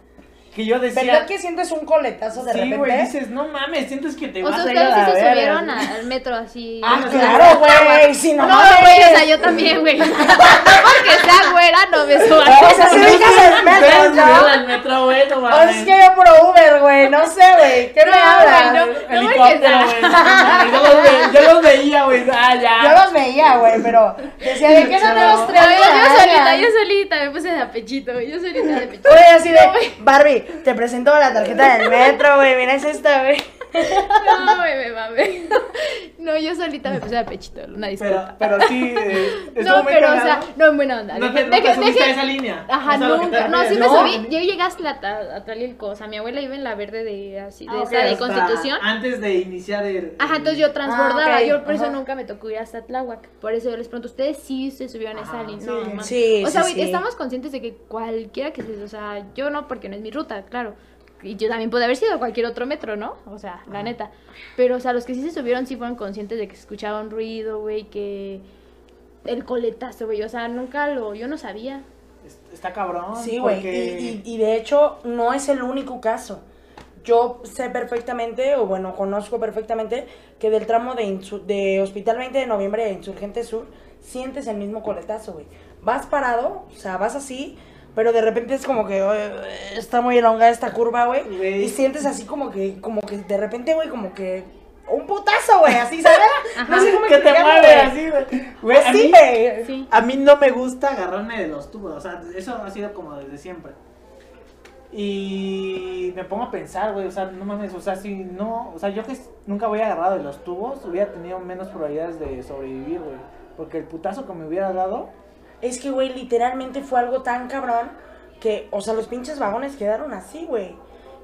que yo decía... ¿Verdad que sientes un coletazo de sí, repente? güey, dices, no mames, sientes que te O vas sea, a ir a ustedes sí la se subieron a- al metro así. Ah, o sea, claro, güey, si no, No, güey, o sea, yo también, güey. No porque sea güera, no me suban. O sea, si dejas el metro, ¿no? al metro, güey, no O es que yo por Uber, güey, no sé, güey, ¿qué me No, hablas? güey, no. Helicóptero, güey. Yo los veía, güey. Ah, ya. Yo los veía, güey, pero decía, ¿de qué son los tres? Yo, solita, yo solita me puse de apechito, güey. Yo solita de apechito. Oye, así de, Barbie, te presento la tarjeta del metro, güey, mira, es esta, güey. No, güey, me mame. No, yo solita me puse de apechito, una Pero, disculpa. pero sí, eh, No, muy pero, o sea, no en buena onda. No te, Deje- no te deje- a esa línea. Ajá, a nunca. No, sí me ¿No? subí. Yo llegué hasta la, a, a Tlalilco. O sea, mi abuela iba en la verde de así, de Ah, esa de Constitución. Antes de iniciar el. Ajá, entonces yo transbordaba, Ah, yo por eso ajá. nunca me tocó ir hasta Tláhuac. Por eso yo les pregunto, ¿ustedes sí se subieron a esa línea? sí. No. Sí, O sea, güey, sí. estamos conscientes de que cualquiera que se, o sea, yo no porque no es mi ruta, claro. Y yo también pude haber sido cualquier otro metro, ¿no? O sea, la neta. Pero, o sea, los que sí se subieron sí fueron conscientes de que se escuchaba un ruido, güey, que el coletazo, güey. O sea, nunca lo, yo no sabía. Está cabrón. Sí, güey, porque- y, y, y de hecho no es el único caso. Yo sé perfectamente, o bueno, conozco perfectamente, que del tramo de, de Hospital 20 de Noviembre de Insurgente Sur, sientes el mismo coletazo, güey. Vas parado, o sea, vas así, pero de repente es como que está muy elongada esta curva, güey. Y sientes así como que, como que de repente, güey, como que un putazo, güey, así, ¿sabes? Ajá. No sé cómo que te mueve güey. así, güey. Güey, Así. Sí. A mí no me gusta agarrarme de los tubos, o sea, eso ha sido como desde siempre. Y me pongo a pensar, güey, o sea, no mames, o sea, si no, o sea, yo que nunca voy agarrado de los tubos, hubiera tenido menos probabilidades de sobrevivir, güey. Porque el putazo que me hubiera dado, Es que, güey, literalmente fue algo tan cabrón que, o sea, los pinches vagones quedaron así, güey.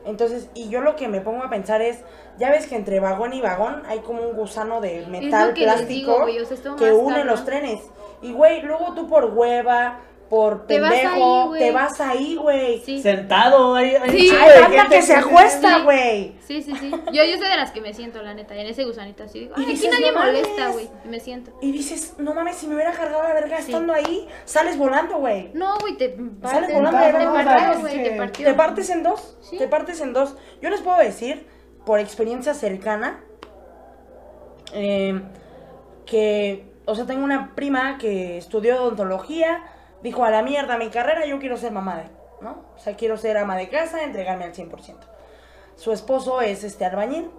Entonces, y yo lo que me pongo a pensar es, ya ves que entre vagón y vagón hay como un gusano de metal que plástico digo, güey, o sea, estuvo que une cabrón. los trenes. Y, güey, luego tú por hueva, por Te vas pendejo, te vas ahí, güey. Sí. sentado, Sí. Hay gente que se sí, acuesta, sí. güey. Sí, sí, sí. Yo, yo soy de las que me siento, la neta, en ese gusanito así. Digo, Y "Ay, aquí dices, nadie "No molesta, mames". güey. Y me siento. Y dices, no mames, si me hubiera cargado la verga Sí. estando ahí, sales volando, güey. No, güey, te Sales partes, volando te güey, te partió. Te partes en dos. Sí. Te partes en dos. Yo les puedo decir, por experiencia cercana, eh, que, o sea, tengo una prima que estudió odontología, dijo a la mierda mi carrera, yo quiero ser mamá de, ¿no? O sea, quiero ser ama de casa, entregarme al 100%. Su esposo es este albañil.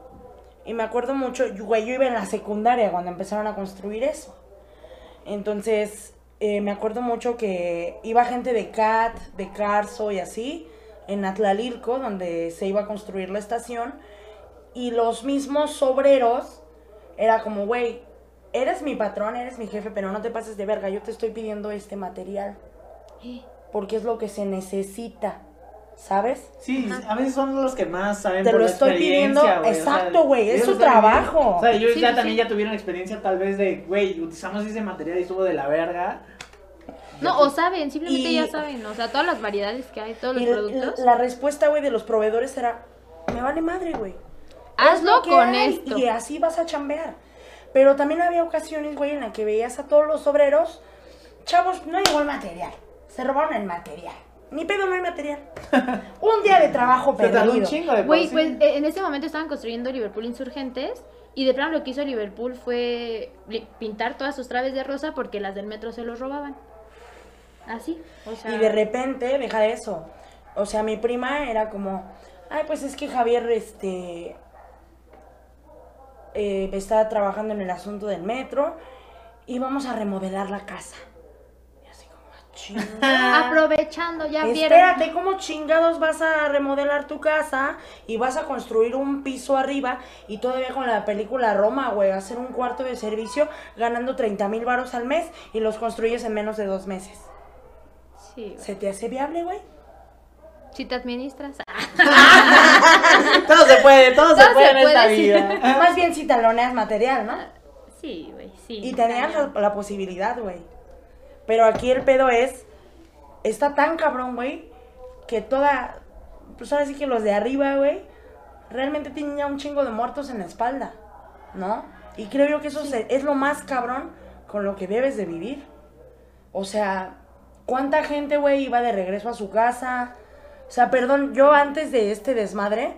Y me acuerdo mucho, güey, yo iba en la secundaria cuando empezaron a construir eso. Entonces, eh, me acuerdo mucho que iba gente de CAT, de Carso y así, en Atlalilco, donde se iba a construir la estación. Y los mismos obreros, era como, güey, eres mi patrón, eres mi jefe, pero no te pases de verga, yo te estoy pidiendo este material. Porque es lo que se necesita, ¿sabes? Sí, Ajá. a veces son los que más saben Te por lo la estoy pidiendo, experiencia, güey, o sea, exacto, es su trabajo. O sea, ellos Sí, ya sí, también ya tuvieron experiencia tal vez de, güey, utilizamos ese material y estuvo de la verga. No, o saben, simplemente Y- ya saben, o sea, todas las variedades que hay, todos los la- productos. la respuesta, güey, de los proveedores era, me vale madre, güey. Hazlo que con hay esto. Y así vas a chambear. Pero también había ocasiones, güey, en las que veías a todos los obreros, chavos, no llegó el material. Se robaron el material. Ni pedo, no hay material. un día de trabajo perdido. chingo de por Güey, pues eh, en ese momento estaban construyendo Liverpool Insurgentes y de plano lo que hizo Liverpool fue pintar todas sus traves de rosa porque las del metro se los robaban. Así, o sea... Y de repente, deja de eso. O sea, mi prima era como, ay, pues es que Javier, este, eh, estaba trabajando en el asunto del metro y vamos a remodelar la casa. Y así como, "Ah, chinga". Aprovechando, ya vieron. Espérate, ¿cómo chingados vas a remodelar tu casa y vas a construir un piso arriba y todavía con la película Roma, güey, hacer un cuarto de servicio ganando 30 mil varos al mes y los construyes en menos de dos meses? Sí. ¿Se te hace viable, güey? Si te administras. Todo se puede, todo, se puede se en esta puede, sí. vida. Más bien si taloneas material, ¿no? Sí, güey, sí. Y tenías la, la posibilidad, güey. Pero aquí el pedo es, está tan cabrón, güey, que toda, pues ahora sí que los de arriba, güey, realmente tienen ya un chingo de muertos en la espalda, ¿no? Y creo yo que eso se- es lo más cabrón con lo que debes de vivir. O sea, ¿cuánta gente, güey, iba de regreso a su casa? O sea, perdón, yo antes de este desmadre,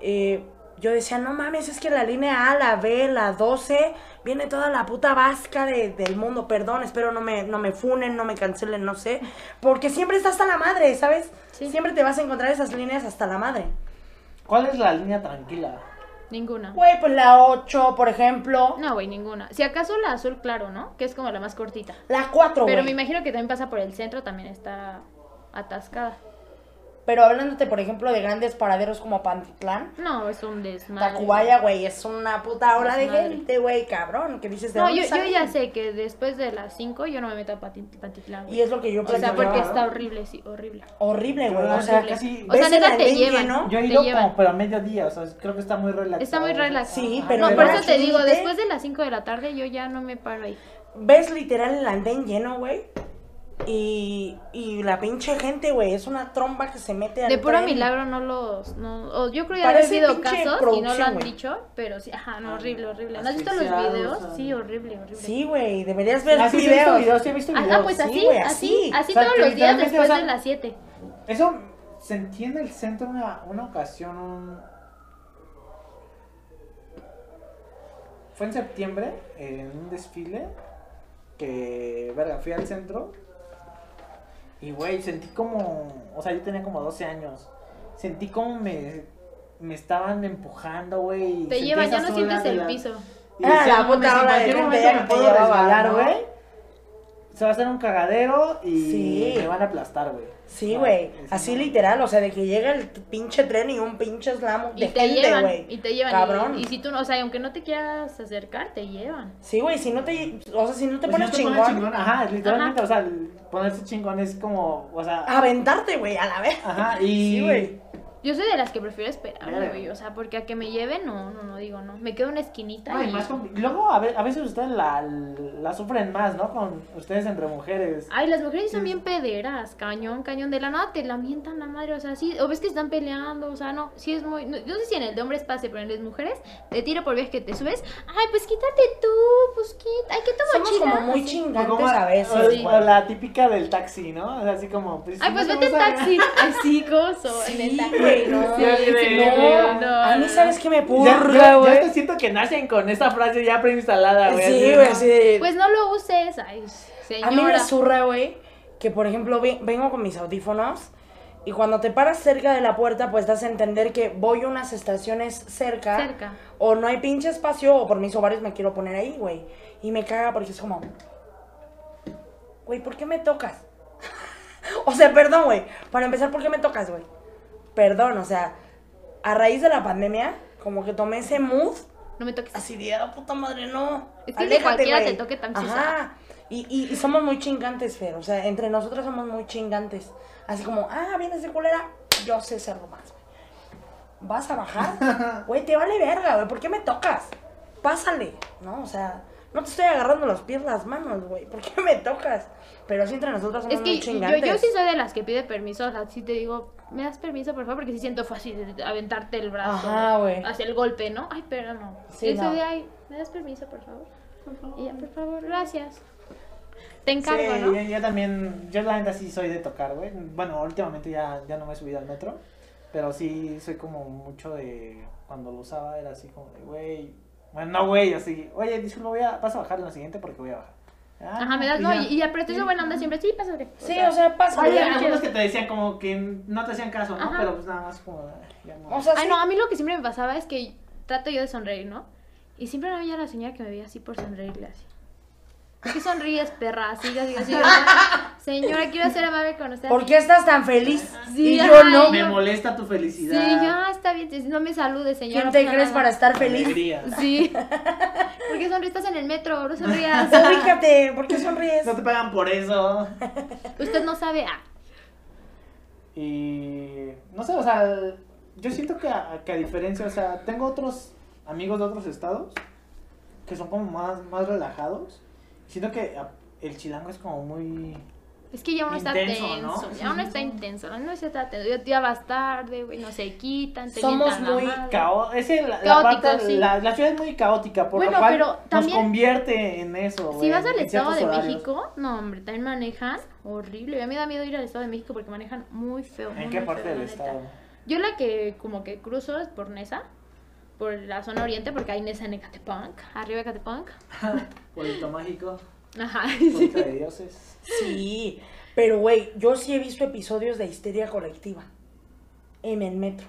eh, yo decía, no mames, es que la línea A, la B, la 12, viene toda la puta vasca de- del mundo. Perdón, espero no me, no me funen, no me cancelen, no sé. Porque siempre está hasta la madre, ¿sabes? Sí. Siempre te vas a encontrar esas líneas hasta la madre. ¿Cuál es la línea tranquila? Ninguna. Güey, pues la 8, por ejemplo. No, güey, ninguna. Si acaso la azul claro, ¿no? Que es como la más cortita. La 4, Pero me imagino que también pasa por el centro, también está atascada. Pero hablándote, por ejemplo, de grandes paraderos como Pantitlán. No, es un desmadre. Tacubaya, güey, es una puta ola de gente, güey, cabrón. Que dices, ¿de No, yo, yo ya sé que después de las 5 yo no me meto a Pantitlán. güey. Y es lo que yo O sea, porque está horrible, sí, horrible. Horrible, güey. O sea, sí. O sea, neta te llevan. lleno, Yo he ido llevan. como, pero a mediodía, o sea, creo que está muy relajado. Está muy relax. Sí, pero No, por eso te digo, después de las 5 de la tarde yo ya no me paro ahí. ves literal el andén lleno, güey. Y, y la pinche gente, güey, es una tromba que se mete al De puro tren. milagro no los... No, o yo creo que he habido casos y no lo han dicho, pero sí, ajá, no, horrible, horrible. ¿No has visto los videos? ah. Sí, horrible, horrible. Sí, güey, deberías ver Ah, sí, sí he videos. videos, sí he visto Ah, videos. ah, pues sí, así, güey, así, así. así O sea, todos los días después o sea, de las 7. Eso sentí en el centro una, una ocasión. un- Fue en septiembre, en un desfile. Que, verga, fui al centro. Y, güey, sentí como. O sea, yo tenía como 12 años. Sentí como me, me estaban empujando, güey. Te llevan, ya no sientes el la- piso. Y Ah, decía, la "No puta en ola de ya me puedo resbalar, ¿no? güey. Se va a hacer un cagadero y Sí. me van a aplastar, güey. Sí, güey, así no. literal, o sea, de que llega el pinche tren y un pinche slam de Y te gente, llevan, güey. y te llevan. y- Cabrón. Y, si tú no, o sea, aunque no te quieras acercar, te llevan. Sí, güey, si no te, o sea, si no te Pues pones no chingón, chingón, Ajá, literalmente, o sea, ponerse chingón es como, o sea, aventarte, güey, a la vez. ajá, y... Sí, güey. Yo soy de las que prefiero esperar, güey. O sea, porque a que me lleven, no, no, no digo, no. Me quedo en una esquinita No, y más compli- Luego, a, ve- a veces ustedes la, la sufren más, ¿no? Con ustedes entre mujeres. Ay, las mujeres son Sí. bien pederas, cañón, cañón. De la nada te la mientan la madre, o sea, sí. O ves que están peleando, o sea, no. Sí es muy... No, yo no sé si en el de hombres pase, pero en las mujeres, te tiro por vez que te subes. Ay, pues quítate tú, pues quita. Ay, ¿qué tu Somos como muy Así. chingantes Como- a veces, o- Sí. o la típica del taxi, ¿no? O sea, así como... Pues, Ay, pues te vete en taxi. Así, gozo, en el Sí, taxi. güey, no. Sí, Sí, sí, no. no, a mí. ¿sabes qué me purga, ya, ya güey? hasta siento que nacen con esa frase ya preinstalada, güey. Sí, güey, sí. Pues no lo uses. Ay, señora. A mí me zurra, güey, que por ejemplo ve- vengo con mis audífonos y cuando te paras cerca de la puerta, pues das a entender que voy a unas estaciones cerca. Cerca. O no hay pinche espacio, o por mis ovarios me quiero poner ahí, güey. Y me caga porque es como, güey, ¿por qué me tocas? o sea, perdón, güey. Para empezar, ¿por qué me tocas, güey? Perdón, o sea, a raíz de la pandemia, como que tomé ese mood No me toques. así de, ah, puta madre, no. Es que de cualquiera te toque tan Ajá. Y, y, y somos muy chingantes, Fer. O sea, entre nosotros somos muy chingantes. Así como, ah, vienes de culera, yo sé ser más, güey. ¿Vas a bajar? Güey, te vale verga, güey. ¿Por qué me tocas? Pásale, ¿no? O sea, no te estoy agarrando los pies, las manos, güey. ¿Por qué me tocas? Pero sí entre nosotros somos Es que muy yo, chingantes. yo sí soy de las que pide permiso, o sea, sí te digo, ¿me das permiso, por favor? Porque sí siento fácil de aventarte el brazo Ajá, güey. hacia el golpe, ¿no? Ay, pero no. Sí, no. de, ay, ¿me das permiso, por favor? Y ya, por favor, gracias. Te encargo, sí, ¿no? yo, yo también, yo la neta sí soy de tocar, güey. Bueno, últimamente ya, ya no me he subido al metro, pero sí soy como mucho de, cuando lo usaba era así como de, güey, bueno, no, güey, así, oye, disculpa, voy a, vas a bajar en la siguiente porque voy a bajar. Ah, Ajá, me das, y no, y, y aparte buena onda siempre, sí, pásate. Sí, o sea, pasa. Oye, algunos que te decían como que no te hacían caso, ¿no? Ajá. Pero pues nada más como, de, ya no. O sea, Ay, sí. no, a mí lo que siempre me pasaba es que trato yo de sonreír, ¿no? Y siempre había la señora que me veía así por sonreírle así. ¿Por qué sonríes, perra? Así, así, así. Señora, quiero ser amable con usted. ¿Por qué estás tan feliz? Sí, y yo no. me molesta tu Sí, felicidad. ya está bien, no me salude, señora. ¿Quién te crees nada. para estar feliz? Alegría. Sí. ¿Por qué sonríes? Estás en el metro, no sonrías. Ubícate, ¿por qué sonríes? No te pagan por eso. Usted no sabe. Ah, Y no sé, o sea, yo siento que a, que a diferencia, o sea, tengo otros amigos de otros estados que son como más, más relajados. Siento que a- el chilango es como muy... es que ya uno está Intenso, tenso. ¿no? Ya uno está intenso. No se está tenso. Ya- Ya vas tarde, güey. No se quitan. Te Somos muy el- la, sí. la, la ciudad es muy caótica, por Bueno, lo cual pero nos convierte en eso. Si vas al Estado de horarios. México, no, hombre, también manejan horrible. A mí me da miedo ir al Estado de México porque manejan muy feo. ¿En muy, qué muy parte feo, del estado? Yo la que como que cruzo es por Nesa, por la zona oriente, porque hay Nesa en Ecatepunk, arriba de Ecatepunk. Pueblito mágico, Ajá. pueblito de dioses. Sí, pero güey, yo sí he visto episodios de histeria colectiva en el metro.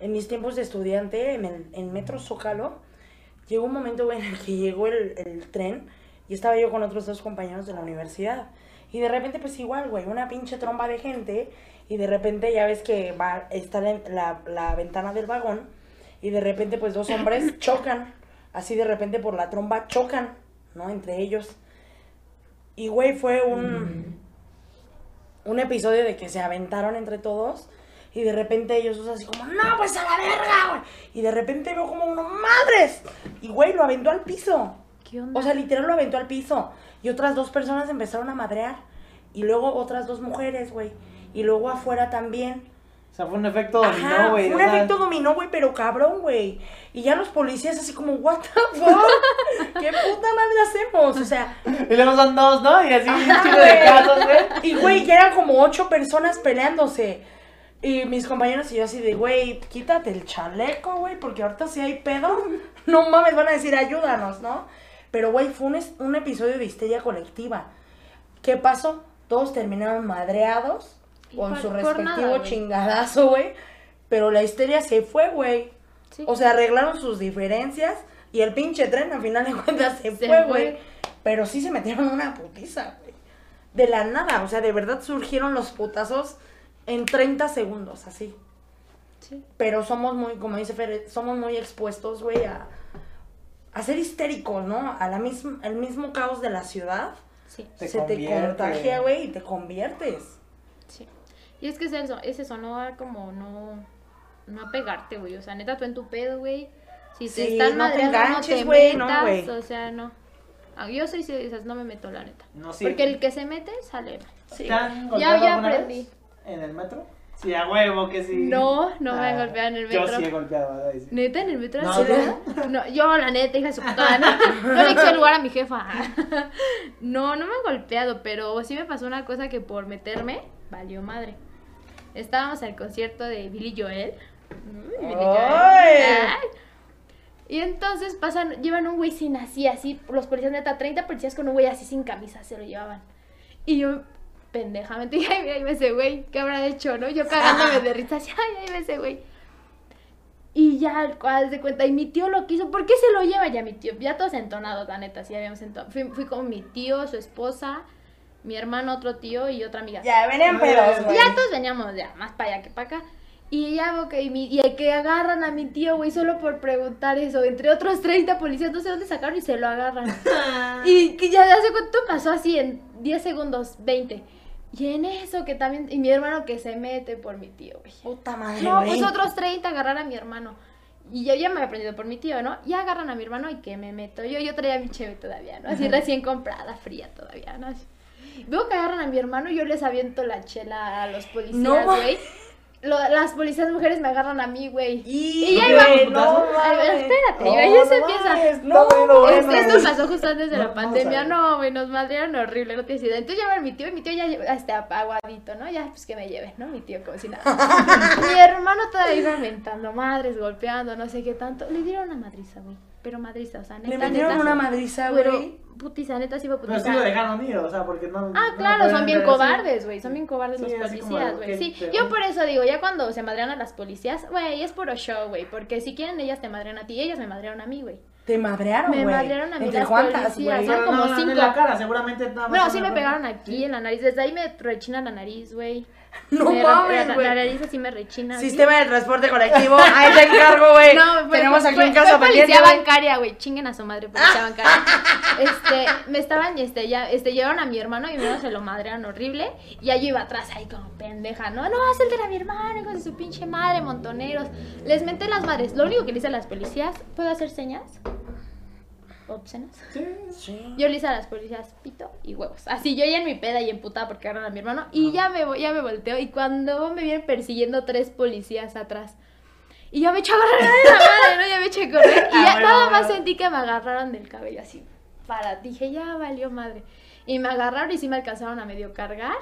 En mis tiempos de estudiante, en el en Metro Zócalo, llegó un momento güey, en el que llegó el, el tren y estaba yo con otros dos compañeros de la universidad. Y de repente, pues igual, güey, una pinche tromba de gente. Y de repente ya ves que va, está la, la, la ventana del vagón. Y de repente, pues dos hombres chocan. Así de repente por la tromba chocan, ¿no? Entre ellos. Y, güey, fue un, un episodio de que se aventaron entre todos. Y de repente ellos dos así como, no, pues a la verga, güey. Y de repente veo como uno, madres. Y, güey, lo aventó al piso. ¿Qué onda? O sea, literal lo aventó al piso. Y otras dos personas empezaron a madrear. Y luego otras dos mujeres, güey. Y luego afuera también. O sea, fue un efecto dominó, güey. fue un efecto dominó, güey, pero cabrón, güey. Y ya los policías así como, what the fuck? ¿Qué puta madre hacemos? O sea, Y luego son dos, ¿no? Y así un chico de casos, güey. Y, güey, ya eran como ocho personas peleándose. Y mis compañeros y yo así de, güey, quítate el chaleco, güey, porque ahorita si hay pedo, no mames, van a decir, ayúdanos, ¿no? Pero, güey, fue un, un episodio de histeria colectiva. ¿Qué pasó? Todos terminaron madreados con por- su respectivo nada, chingadazo, güey. Pero la histeria se fue, güey. Sí. O sea, arreglaron sus diferencias y el pinche tren al final de cuentas se, Se fue, güey. Pero sí se metieron una putiza, güey. De la nada, o sea, de verdad surgieron los putazos en 30 segundos, así. Sí. Pero somos muy, como dice Fer, somos muy expuestos, güey, a, a ser histéricos, ¿no? A la misma, al mismo caos de la ciudad. Sí, Te se te contagia, güey, y te conviertes. sí. Y es que es eso, es eso, no a como no, no pegarte, güey. O sea, neta, tú en tu pedo, güey. Si te Sí, están no te madreando, no te güey, no, metas, güey. o sea, no. Ah, Yo soy de esas, no me meto, la neta. No, sí. Porque el que se mete, sale. Sí. ¿Te han Ya, ya aprendí. vez? ¿En el metro? Sí, a huevo que sí. No, no me han Ah, golpeado en el Yo metro. sí he golpeado. ¿Neta en el metro? No, ¿Sí? ¿no? No, yo, la neta, hija de su puta No, no le quito el lugar a mi jefa. No, no me han golpeado, pero sí me pasó una cosa que por meterme, valió madre. Estábamos al concierto de Billy Joel. Uy, Billy Joel. Y entonces pasan, llevan un güey sin así, así, los policías neta, 30 policías con un güey así sin camisa se lo llevaban. Y yo, pendejamente, dije, ay, mira, ahí va ese güey, ¿qué habrá hecho, no? Yo cagándome de risa, así, ay, ahí va ese güey. Y ya, haz de cuenta, y mi tío lo quiso, ¿por qué se lo lleva ya mi tío? Ya todos entonados, la neta, sí habíamos entonado. Fui, fui con mi tío, su esposa, mi hermano, otro tío y otra amiga. Ya, venían pedos, güey. Ya todos veníamos ya, más para allá que para acá. Y ya y, mi- y el que agarran a mi tío, güey, solo por preguntar eso. Entre otros 30 policías, no sé dónde sacaron y se lo agarran. y que ya hace cuánto pasó así, en 10 segundos, 20. Y en eso que también, y mi hermano que se mete por mi tío, güey. Puta madre, No, pues otros 30 agarrar a mi hermano. Y yo ya me había aprendido por mi tío, ¿no? Ya agarran a mi hermano y que me meto. Yo, yo traía mi cheve todavía, ¿no? Así recién comprada, fría todavía, ¿no? Así. Veo que agarran a mi hermano y yo les aviento la chela a los policías, No, güey. Lo- las policías mujeres me agarran a mí, güey. Y, Y ya iba- no, espérate, No, ahí se no empieza. No, bueno. esto pasó justo antes de No, la no pandemia. No, güey, nos madrearon horrible, no tienes idea. Entonces llamaron a mi tío y mi tío ya hasta aguadito, ¿no? Ya, pues que me lleve, ¿no? Mi tío como si nada. mi hermano todavía iba mentando madres, golpeando, no sé qué tanto. Le dieron una madriza, güey. Pero madriza, o sea, neta, Le metieron neta, una madriza, Pero, güey. putiza, neta, sí fue Pero putiza. sí lo dejaron ir, o sea, porque no. Ah, no claro, son bien cobardes, güey. Son bien cobardes Sí, los policías, güey. Sí, pero- yo por eso digo, ya cuando se madrean a las policías, güey, es puro show, güey. Porque si quieren, ellas te madrean a ti, ellas me madrearon a mí, güey. Te madrearon, Me güey. madrearon a mí ¿Entre las cuántas, policías, güey? son Pero como no, no, cinco. En la cara, seguramente nada más. No, sí me pegaron aquí en la nariz. Desde ahí me rechina la nariz, güey. No Me- mames, la, güey. la nariz así me rechina. Sistema de transporte colectivo. Ahí te encargo, güey. No, fue, Tenemos fue- aquí un fue- caso fue policía bancaria, güey. Chinguen a su madre, policía bancaria. Este, me estaban, este, ya, este, llevaron a mi hermano y hermano se lo madrearon horrible. Y allí iba atrás, ahí como pendeja, ¿no? No, es el de mi hermano, de su pinche madre, montoneros. Les menté las madres. Lo único que le hice a las policías, ¿puedo hacer señas? Obscenas. Sí. Sí. Yo le hice a las policías pito y huevos. Así yo ya en mi peda y emputada porque agarran a mi hermano. Y ya me, voy- ya me volteo. Y cuando me vienen persiguiendo tres policías atrás. Y ya me eché a agarrar de la madre, ¿no? Ya me eché a correr. Y Ah, ya bueno, nada más bueno. sentí que me agarraron del cabello así. Para, dije, ya valió madre. Y me agarraron y sí me alcanzaron a medio cargar.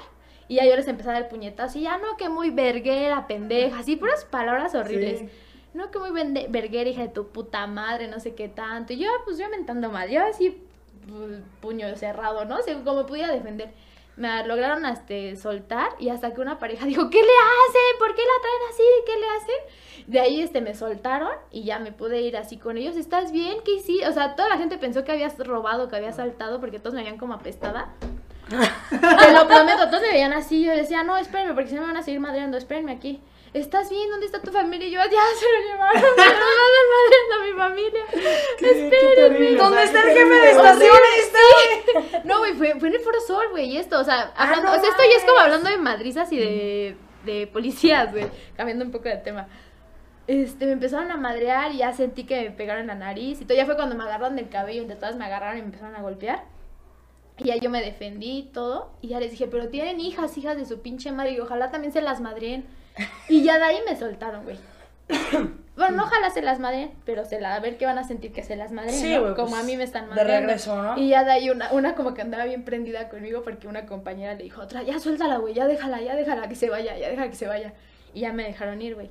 Y ya yo les empecé a dar puñetazos. Y ya no, que muy verguera, pendeja. Así, puras palabras horribles. Sí. No, que muy verguera, hija de tu puta madre, no sé qué tanto. Y yo, pues yo mentando mal. Yo así, pu- puño cerrado, ¿no? Según como podía defender. Me lograron este, soltar y hasta que una pareja dijo, ¿qué le hacen? ¿Por qué la traen así? ¿Qué le hacen? De ahí este, me soltaron y ya me pude ir así con ellos. ¿Estás bien? ¿Qué hiciste? O sea, toda la gente pensó que habías robado, que había saltado porque todos me veían como apestada. Te lo prometo, todos me veían así. Yo decía, no, espérenme, porque si no me van a seguir madreando. Espérenme aquí. ¿Estás bien? ¿Dónde está tu familia? Y yo, ya se lo llevaron. Me lo a mi familia. Espérenme. ¿Dónde está el jefe de estación? No, güey, fue, fue en el Foro Sol, güey, y esto, o sea, Ah, hablando, no o sea, esto ya es como hablando de madrizas y de, de policías, güey, cambiando un poco de tema. Este, me empezaron a madrear y ya sentí que me pegaron en la nariz y todo, ya fue cuando me agarraron del cabello, entre todas me agarraron y me empezaron a golpear. Y ya yo me defendí y todo, y ya les dije, pero tienen hijas, hijas de su pinche madre, y ojalá también se las madreen. Y ya de ahí me soltaron, güey. Bueno, no ojalá se las madren, pero se la, a ver qué van a sentir que se las madren, Sí, Como pues, a mí me están de madreando. regreso, ¿no? Y ya de ahí una, una como que andaba bien prendida conmigo porque una compañera le dijo a otra, ya suéltala, güey, ya déjala, ya déjala que se vaya, ya déjala que se vaya. Y ya me dejaron ir, güey.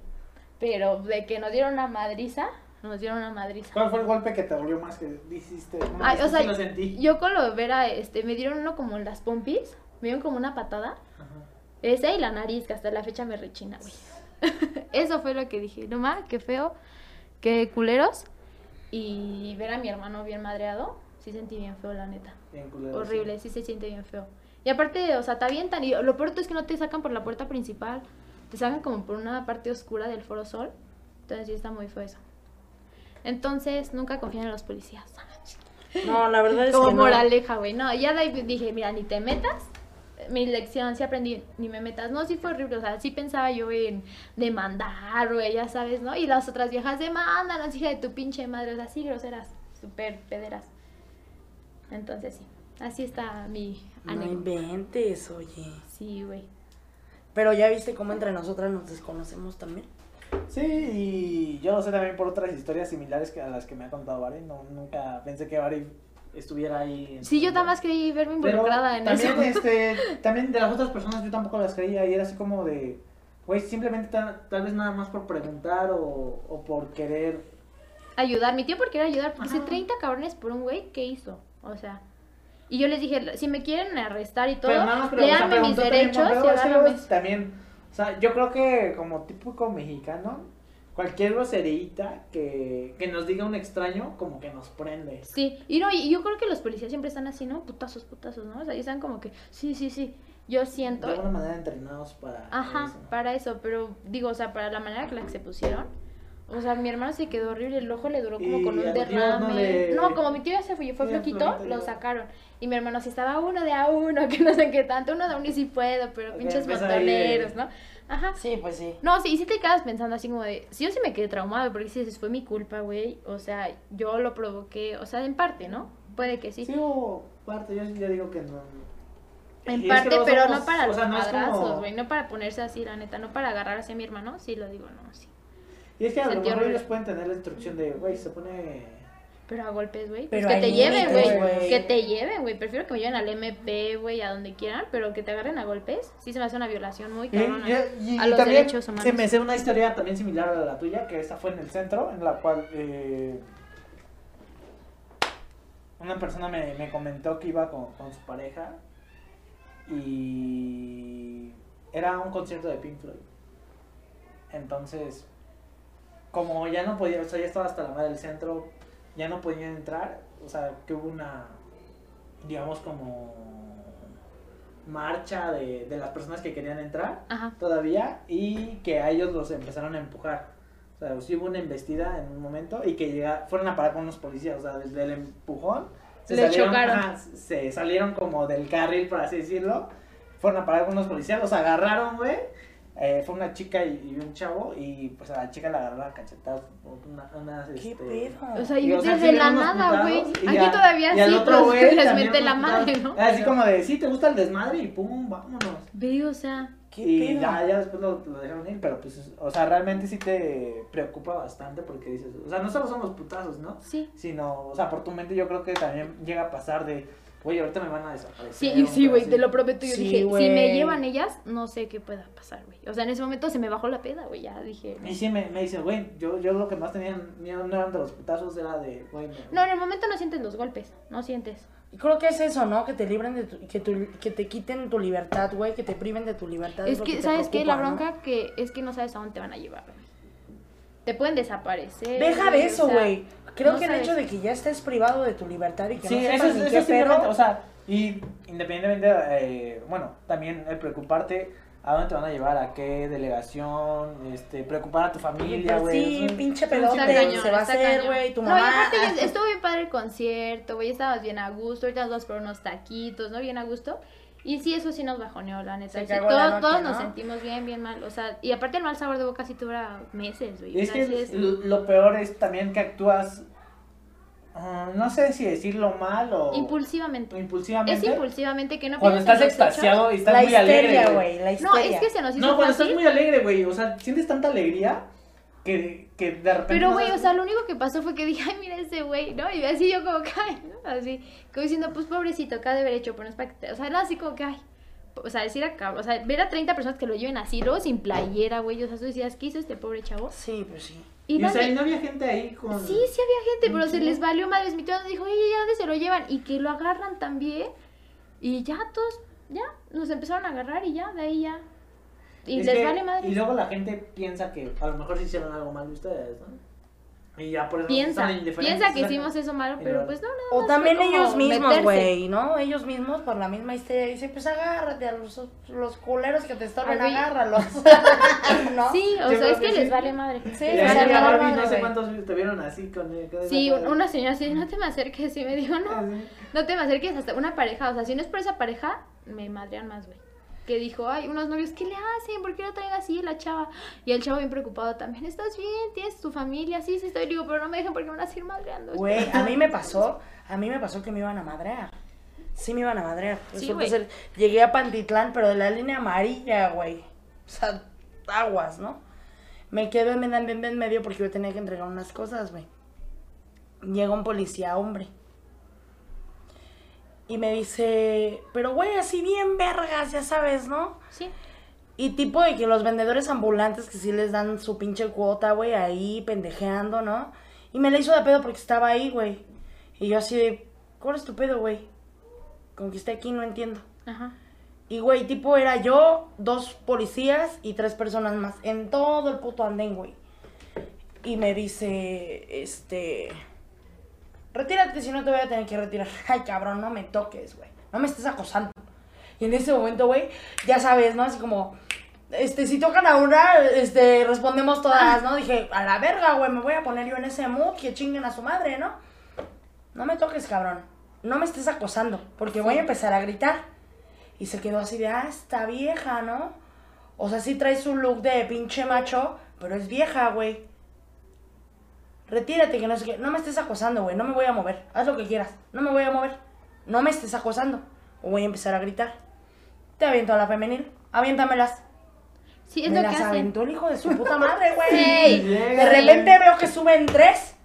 Pero de que nos dieron una madriza, nos dieron una madriza. ¿Cuál fue el golpe que te dolió más que dijiste? No, Ay, o sea, sí lo sentí. yo con lo de Vera, este, me dieron uno como en las pompis, me dieron como una patada. Ajá. Ese y la nariz, que hasta la fecha me rechina, güey. Eso fue lo que dije. No más, qué feo, qué culeros. Y ver a mi hermano bien madreado, sí sentí bien feo, la neta. Bien culero, Horrible, sí se siente bien feo. Y aparte, o sea, te avientan. Y lo peor es que no te sacan por la puerta principal. Te sacan como por una parte oscura del Foro Sol. Entonces sí está muy feo eso. Entonces, nunca confíen en los policías. No, la verdad es Como que no. moraleja, güey. No, ya dije, mira, ni te metas. Mi lección sí aprendí, ni me metas. No, sí fue horrible. O sea, sí pensaba yo en demandar, güey, ya sabes, ¿no? Y las otras viejas demandan, hija de tu pinche madre. O sea, sí, groseras, súper pederas. Entonces sí, así está mi No anécdota. inventes, oye. Sí, güey. Pero ya viste cómo entre nosotras nos desconocemos también. Sí, y yo lo sé también por otras historias similares que a las que me ha contado Bari. No, nunca pensé que Bari estuviera ahí. en Sí, yo nada vida. más creí verme Pero involucrada en también, eso. este, también de las otras personas yo tampoco las creía y era así como de, güey, simplemente tal, tal vez nada más por preguntar o, o por querer. ayudar. Mi tío porque quería ayudar, porque hice Ajá. 30 cabrones por un güey, ¿qué hizo? O sea, y yo les dije, si me quieren arrestar y todo, Pero nada más pero, o sea, léanme mis también, derechos pero y agárrame. también, o sea, yo creo que como típico mexicano, cualquier groserita que, que nos diga un extraño, como que nos prende. Sí, y no, y yo creo que los policías siempre están así, ¿no? Putazos, putazos, ¿no? O sea, están como que, sí, sí, sí. yo De siento... alguna manera entrenados para Ajá, eso. para eso, pero digo, o sea, para la manera que la que se pusieron. O sea, mi hermano se quedó horrible, el ojo le duró como Y con un no derrame. le- No, como mi tío ya se fue, fue floquito, lo sacaron. Y mi hermano sí estaba uno de a uno, que no sé qué tanto, uno de a uno y sí puedo, pero pinches montoneros, ¿no? Ajá. Sí, pues sí. No, sí, sí te quedas pensando así como de, sí, yo sí me quedé traumado, porque si dices, fue mi culpa, güey, o sea, yo lo provoqué, o sea, en parte, ¿no? Puede que sí. Sí, hubo parte, yo, yo digo que no. En Y es que parte, pero somos- no para o los como- madrazos, güey, no para ponerse así, la neta, no para agarrar así a mi hermano, sí lo digo, no, sí. Y es que a lo mejor ellos pueden tener la instrucción de, güey, se pone. Pero a golpes, güey. Pues que te lleven, güey. Que te lleven, güey. Prefiero que me lleven al MP, güey, a donde quieran, pero que te agarren a golpes. Sí se me hace una violación muy Y, cabrona. y- y a los también derechos humanos. se me hace una historia también similar a la tuya, que esta fue en el centro, en la cual eh, una persona me, me comentó que iba con, con su pareja y era un concierto de Pink Floyd. Entonces, como ya no podía, o sea, ya estaba hasta la madre del centro, ya no podían entrar, o sea, que hubo una, digamos, como marcha de, de las personas que querían entrar Ajá. todavía y que a ellos los empezaron a empujar. O sea, sí hubo una embestida en un momento y que llega, fueron a parar con unos policías, o sea, desde el empujón se Le salieron, chocaron. se salieron como del carril, por así decirlo, fueron a parar con unos policías, los agarraron, güey. Eh, fue una chica y, y un chavo y pues a la chica la agarraron a cachetadas, una, unas, ¿Qué este, pedo? O sea, y y, o sea, desde la nada, güey. Aquí todavía y al sí, otro pues, güey les también mete la madre. ¿no? Así como de, sí, te gusta el desmadre y pum, vámonos. Ve, o sea. ¿Qué y pedo? ya, ya después lo, lo dejaron ir, pero pues, o sea, realmente sí te preocupa bastante porque dices, o sea, no solo son los putazos, ¿no? Sí. Sino, o sea, por tu mente yo creo que también llega a pasar de, oye, ahorita me van a desaparecer. Sí, sí, güey, te lo prometo. Yo Sí, dije, si güey. me llevan ellas, no sé qué pueda pasar, güey. O sea, en ese momento se me bajó la peda, güey. Ya dije. Y sí me, me dicen, güey, yo, yo lo que más tenía miedo no eran de los putazos, era de, güey, me- No, en el momento no sientes los golpes. No sientes. Y creo que es eso, ¿no? Que te libren de tu, que, tu- que te quiten tu libertad, güey, que te priven de tu libertad. Es que, ¿sabes qué? La preocupa, ¿no? bronca que es que no sabes a dónde te van a llevar, güey. Te pueden desaparecer. Deja güey, de o eso, sea, güey. Creo no que el hecho de que ya estés privado de tu libertad y que Sí, no eso sepas es, ni eso qué pedo. o sea, y independientemente, eh, bueno, también el preocuparte a dónde te van a llevar, a qué delegación, este, preocupar a tu familia, Pues güey. sí, eso- pinche eso cañón, se va a hacer, güey, tu No, y mamá. aparte ya estuvo bien padre el concierto, güey, estabas bien a gusto, ahorita vamos por unos taquitos, ¿no? Bien a gusto. Y sí, eso sí nos bajoneó, la neta. Se Sí, cagó todos, la noche, todos ¿no? nos sentimos bien, bien mal. O sea, y aparte el mal sabor de boca sí dura meses, güey. Es que lo peor es también que actúas, ah, no sé si decirlo mal o Impulsivamente. impulsivamente. Es impulsivamente que no Cuando estás extasiado y estás la muy alegre. histeria, güey. güey, la No, es que se nos hizo No, cuando fácil. estás muy alegre, güey. O sea, sientes tanta alegría que, que de repente. Pero, no güey, o sea, lo único que pasó fue que dije, ay, mira ese güey, ¿no? Y así yo como que, ay, ¿no? Así, como diciendo, pues pobrecito, acá de haber hecho, pero no es para que. O sea, era así como que, ay, o sea, decir acá, o sea, ver a 30 personas que lo lleven así, luego sin playera, güey, o sea, tú decías, ¿qué hizo este pobre chavo? Sí, pues sí. Y, Y, o sea, y no había gente ahí con. Sí, sí había gente, pero se les valió madres. Mi tío nos dijo, oye, ¿ya dónde se lo llevan? Y que lo agarran también. Y ya todos, ya, nos empezaron a agarrar y ya, de ahí ya. Y Es les que- vale madre. Y luego la gente piensa que a lo mejor se hicieron algo mal ustedes, ¿no? Y ya por eso Piensa, están indiferentes. piensa que hicimos eso malo, pero pues no, no. O también ellos mismos, güey, ¿no? Ellos mismos por la misma histeria dicen, pues agárrate a los, los culeros que te güey. agárralos. ¿No? Sí, o sea, es que, que les sí. vale madre. Sí, Y les ahí vale llega madre, Barbie, no sé cuántos te vieron así con el. con Sí, una señora así, no te me acerques, y me dijo, no, no te me acerques hasta una pareja, o sea, si no es por esa pareja, me madrean más, güey. Que dijo, ay, unos novios, ¿qué le hacen? ¿Por qué lo traen así la chava? Y el chavo bien preocupado también, ¿estás bien? ¿Tienes tu familia? Sí, sí estoy, digo, pero no me dejen porque me van a seguir madreando. Güey, a mí me pasó, a mí me pasó que me iban a madrear. Sí me iban a madrear. Sí, ser- llegué a Pantitlán, pero de la línea amarilla, güey. O sea, aguas, ¿no? Me quedo en, en, en- en medio porque yo tenía que entregar unas cosas, güey. Llega un policía hombre. Y me dice, pero güey, así bien vergas, ya sabes, ¿no? Sí. Y tipo de que los vendedores ambulantes que sí les dan su pinche cuota, güey, ahí pendejeando, ¿no? Y me la hizo de pedo porque estaba ahí, güey. Y yo así de, ¿cuál es tu pedo, güey? Con que esté aquí no entiendo. Ajá. Y, güey, tipo era yo, dos policías y tres personas más en todo el puto andén, güey. Y me dice, este... Retírate si no te voy a tener que retirar. Ay, cabrón, no me toques, güey. No me estés acosando. Y en ese momento, güey, ya sabes, ¿no? Así como, este, si tocan a una, este, respondemos todas, ¿no? Dije, a la verga, güey, me voy a poner yo en ese mood, que chinguen a su madre, ¿no? No me toques, cabrón. No me estés acosando, porque voy a empezar a gritar. Y se quedó así de, ah, está vieja, ¿no? O sea, sí trae su look de pinche macho, pero es vieja, güey. Retírate, que no sé qué. No me estés acosando, güey. No me voy a mover. Haz lo que quieras. No me voy a mover. No me estés acosando. O voy a empezar a gritar. Te aviento a la femenil. Aviéntamelas. Sí, es me lo las que hacen. aventó el hijo de su puta madre, güey. Sí. De repente veo que suben tres.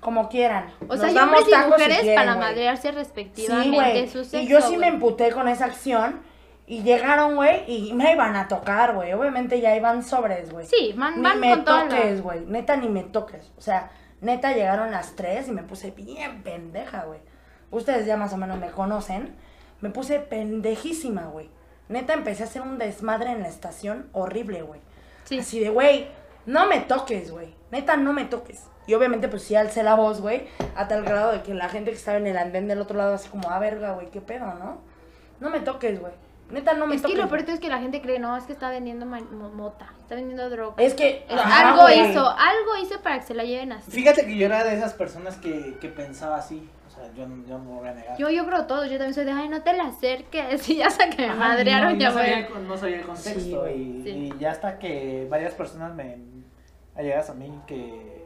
Como quieran. O sea, Nos y damos hombres y si mujeres quieren, para güey. madrearse Sí, respectivamente güey. su sexo, Y yo sí me emputé con esa acción. Y llegaron, güey, y me iban a tocar, güey. Obviamente ya iban sobres, güey. Sí, van, Ni me con toques, güey. Neta, ni me toques. O sea, neta llegaron las tres y me puse bien pendeja, güey. Ustedes ya más o menos me conocen. Me puse pendejísima, güey. Neta, empecé a hacer un desmadre en la estación horrible, güey. Sí. Así de, güey, no me toques, güey. Neta, no me toques. Y obviamente, pues sí alcé la voz, güey, a tal grado de que la gente que estaba en el andén del otro lado, así como, ah, verga, güey, qué pedo, ¿no? No me toques, güey. Neta, no me Es que lo peor es que la gente cree, no, es que está vendiendo mota, está vendiendo droga. Es que. Ajá, algo güey. hizo, algo hizo para que se la lleven así. Fíjate que yo era de esas personas que, que pensaba así. O sea, yo, no- yo no voy a negar. Yo, yo creo todo, yo también soy de, ay, no te la acerques, y ya sé que me Ajá, madrearon, no, ya no sabía, el no sabía el contexto. Sí, y, Sí. y ya hasta que varias personas me allegadas a mí que,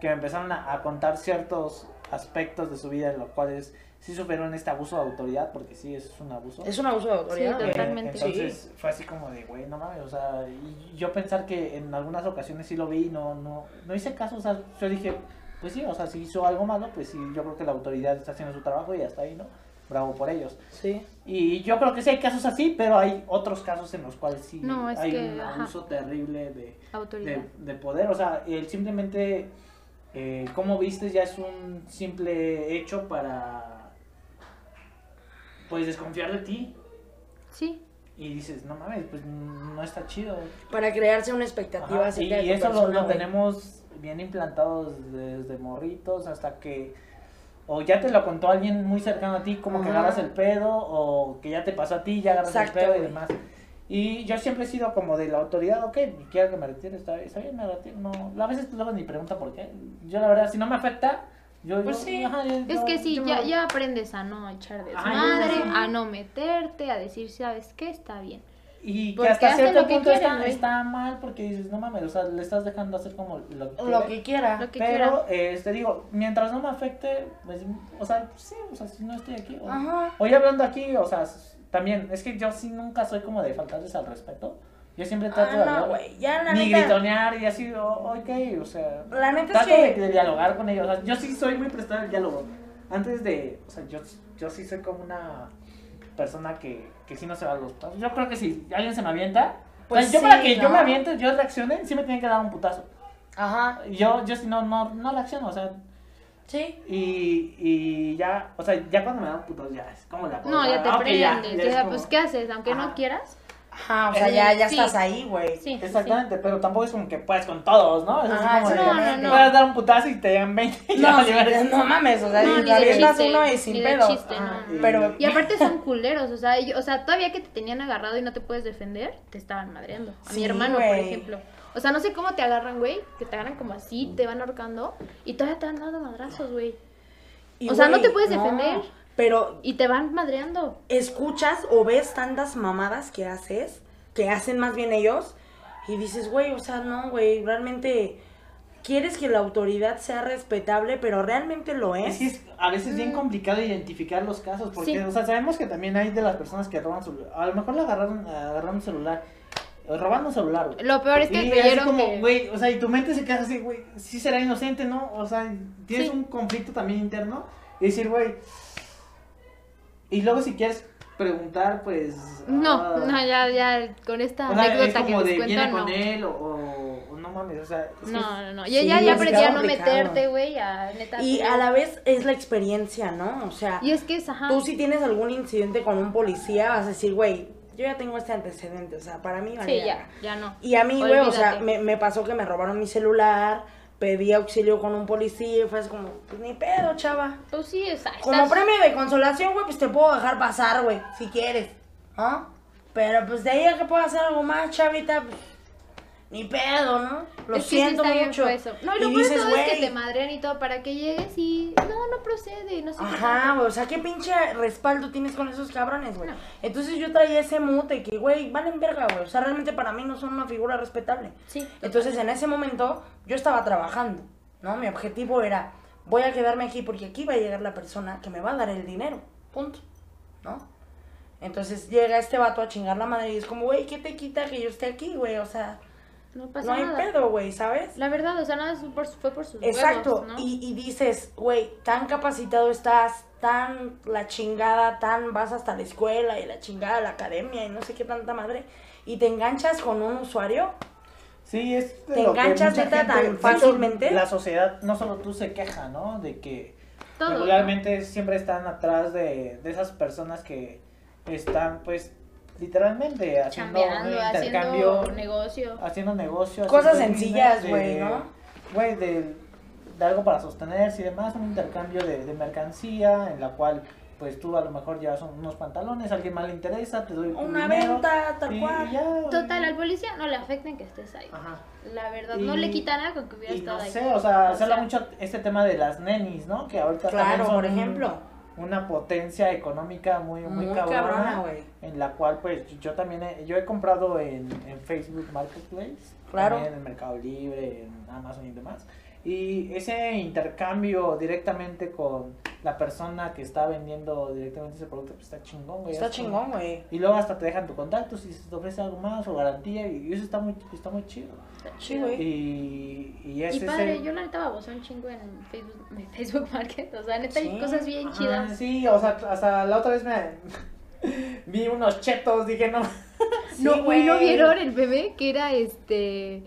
que me empezaron a, a contar ciertos aspectos de su vida en los cuales sí sufrieron este abuso de autoridad, porque sí es un abuso. Es un abuso de autoridad. Sí, güey. Eh, totalmente. Entonces fue así como de, güey, no mames, o sea, y yo pensar que en algunas ocasiones sí lo vi y no, no, no hice caso, o sea, yo dije, pues sí, o sea, si hizo algo malo, pues sí, yo creo que la autoridad está haciendo su trabajo y hasta ahí, ¿no? Bravo por ellos. Sí. Y yo creo que sí hay casos así, pero hay otros casos en los cuales sí No, hay que, un ajá. abuso terrible de, Autoridad. de, de poder. O sea, el simplemente eh, cómo vistes ya es un simple hecho para pues desconfiar de ti. Sí, Y dices, no mames, pues no está chido. Para crearse una expectativa Ajá, y, y eso lo, tenemos bien implantado desde morritos hasta que o ya te lo contó alguien muy cercano a ti, como que agarras el pedo, o que ya te pasó a ti, ya agarras Exacto, el pedo y demás. Y yo siempre he sido como de la autoridad, ok, quiero que me retire, está, está bien, me retiro. No, a veces luego ni pregunta por qué. Yo la verdad, si no me afecta, yo... Pues yo- sí. ajá, yo- es que sí, ya, me- ya aprendes a no echar de Ajá, ya, madre, ya. a no meterte, a decir, ¿sabes qué? Está bien. Y que Porque hasta hacen cierto lo que punto quieren, está, mal porque dices, no mames, o sea, le estás dejando hacer como lo que Lo que quiera. Lo que Pero, quiera. eh, te digo, mientras no me afecte, pues, o sea, sí, o sea, si no estoy aquí. O, Ajá. Hoy hablando aquí, o sea, también, es que yo sí nunca soy como de faltarles al respeto. Yo siempre trato de Ah, no, hablar, güey. Ya, la ni neta. gritonear y así, o, ok, o sea. La neta es trato que- de, de dialogar con ellos. O sea, yo sí soy muy prestado al diálogo. Antes de, o sea, yo, yo sí soy como una persona que, que sí no se va a los pasos. Yo creo que si alguien se me avienta, Pues o sea, yo para que yo me aviente, yo reaccione, sí me tienen que dar un putazo. Ajá. Yo, yo si no, no, no reacciono, o sea, Sí. y, y ya, o sea, ya cuando me dan putos, ya es como la No, ya te Ah, ok, ya, prendes. ya ya, es como- pues, ¿qué haces? Aunque Ajá. no quieras. Ajá, o sea, Eh, ya, ya sí. estás ahí, güey. Sí. Exactamente, pero tampoco es como que puedes con todos, ¿no? Es así Ajá, como de, no, no, no. puedes dar un putazo y te llegan 20 y No, sí, no mames, o sea, No, y ni avientas chiste, uno y sin ni de pedo. chiste, Ajá. no, no. Pero, Y aparte son culeros, o sea, ellos- o sea, todavía que te tenían agarrado y no te puedes defender, te estaban madreando. A mi Sí, hermano, por güey. ejemplo. O sea, no sé cómo te agarran, güey, que te agarran como así, te van ahorcando y todavía te han dado madrazos, güey. y, o sea, no te puedes defender. Pero Y te van madreando. escuchas o ves tantas mamadas que haces, que hacen más bien ellos, y dices, güey, o sea, no, güey, realmente quieres que la autoridad sea respetable, pero realmente lo Es es. que es a veces bien Mm. complicado identificar los casos, porque, Sí. o sea, sabemos que también hay de las personas que roban su A lo mejor le agarraron, agarraron un celular, robando celular, güey. Lo peor es que y así creyeron como, que... güey, o sea, y tu mente se queda así, güey, sí será inocente, ¿no? O sea, tienes Sí. un conflicto también interno y decir, güey, y luego si quieres preguntar, pues... No, ah, no, ya, ya, con esta o sea, es anécdota que como les de cuento, viene no. con él o, o- o no mames, o sea... es que No, es- no, no. Sí, Ya, ya, ya es aprendí a no meterte, güey, a neta. Y a la vez es la experiencia, ¿no? O sea, Y es que es, ajá. tú si tienes algún incidente con un policía, vas a decir, güey, yo ya tengo este antecedente, o sea, para mí vale Sí, ya, ya no. Y a mí, güey, o sea, me, me pasó que me robaron mi celular, pedí auxilio con un policía y fue así como, pues ni pedo, chava. Pues sí, es, Como estás- premio de consolación, güey, pues te puedo dejar pasar, güey, si quieres. ¿Ah? Pero pues de ahí a que pueda hacer algo más, chavita, pues, ni pedo, ¿no? Lo Es que sí siento está bien mucho. eso. No, y lo y dices, todo es que te madrean y todo para que llegues y no, no procede, no sé Ajá, güey, o sea, ¿qué pinche respaldo tienes con esos cabrones, güey? No. Entonces yo traía ese mute que, güey, valen verga, güey. O sea, realmente para mí no son una figura respetable. Sí. Entonces en ese momento yo estaba trabajando, ¿no? Mi objetivo era, voy a quedarme aquí porque aquí va a llegar la persona que me va a dar el dinero, punto, ¿no? Entonces llega este vato a chingar la madre y es como, güey, ¿qué te quita que yo esté aquí, güey? O sea, No pasa no hay nada. pedo, güey, ¿sabes? La verdad, o sea, nada fue por sus Exacto, huevos, ¿no? y, y dices, güey, tan capacitado estás, tan la chingada, tan vas hasta la escuela y la chingada, la academia y no sé qué tanta madre, y te enganchas con un usuario. Sí, es de Te lo que enganchas, mucha gente- tan fácilmente. La sociedad, no solo tú, se queja, ¿no? De que Todo, regularmente siempre están atrás de, de esas personas que están, pues, literalmente haciendo Chambeando, un intercambio, haciendo negocio. haciendo negocios. Cosas haciendo sencillas, güey, de- ¿no? Güey, de, de algo para sostenerse y demás, un intercambio de, de mercancía en la cual, pues, tú a lo mejor llevas unos pantalones, a alguien más le interesa, te doy Una dinero, venta, tal y- cual. y ya, Total, al policía no le afecta en que estés ahí. Ajá. La verdad, Y- no le quita nada con que hubiera Y estado no ahí. sé, o sea, O se habla mucho este tema de las nenis, ¿no? Que ahorita también Claro, son por un- ejemplo. Una potencia económica muy, muy, Muy cabrona, cabrona, en la cual pues yo también he, yo he comprado en, en Facebook Marketplace, Claro. también en Mercado Libre, en Amazon y demás. Y ese intercambio directamente con la persona que está vendiendo directamente ese producto, pues está chingón, güey. Está chingón, güey. Y luego hasta te dejan tu contacto si se te ofrece algo más o garantía y eso está muy, está muy chido. está chido. güey. Y, y Y es padre, ese... yo la neta babosé un chingo en Facebook, en Facebook Market. O sea, neta Sí, hay cosas bien Ajá, chidas. Sí, o sea, hasta la otra vez me vi unos chetos, dije, no. Sí, no, güey, ¿no vieron el bebé? Que era este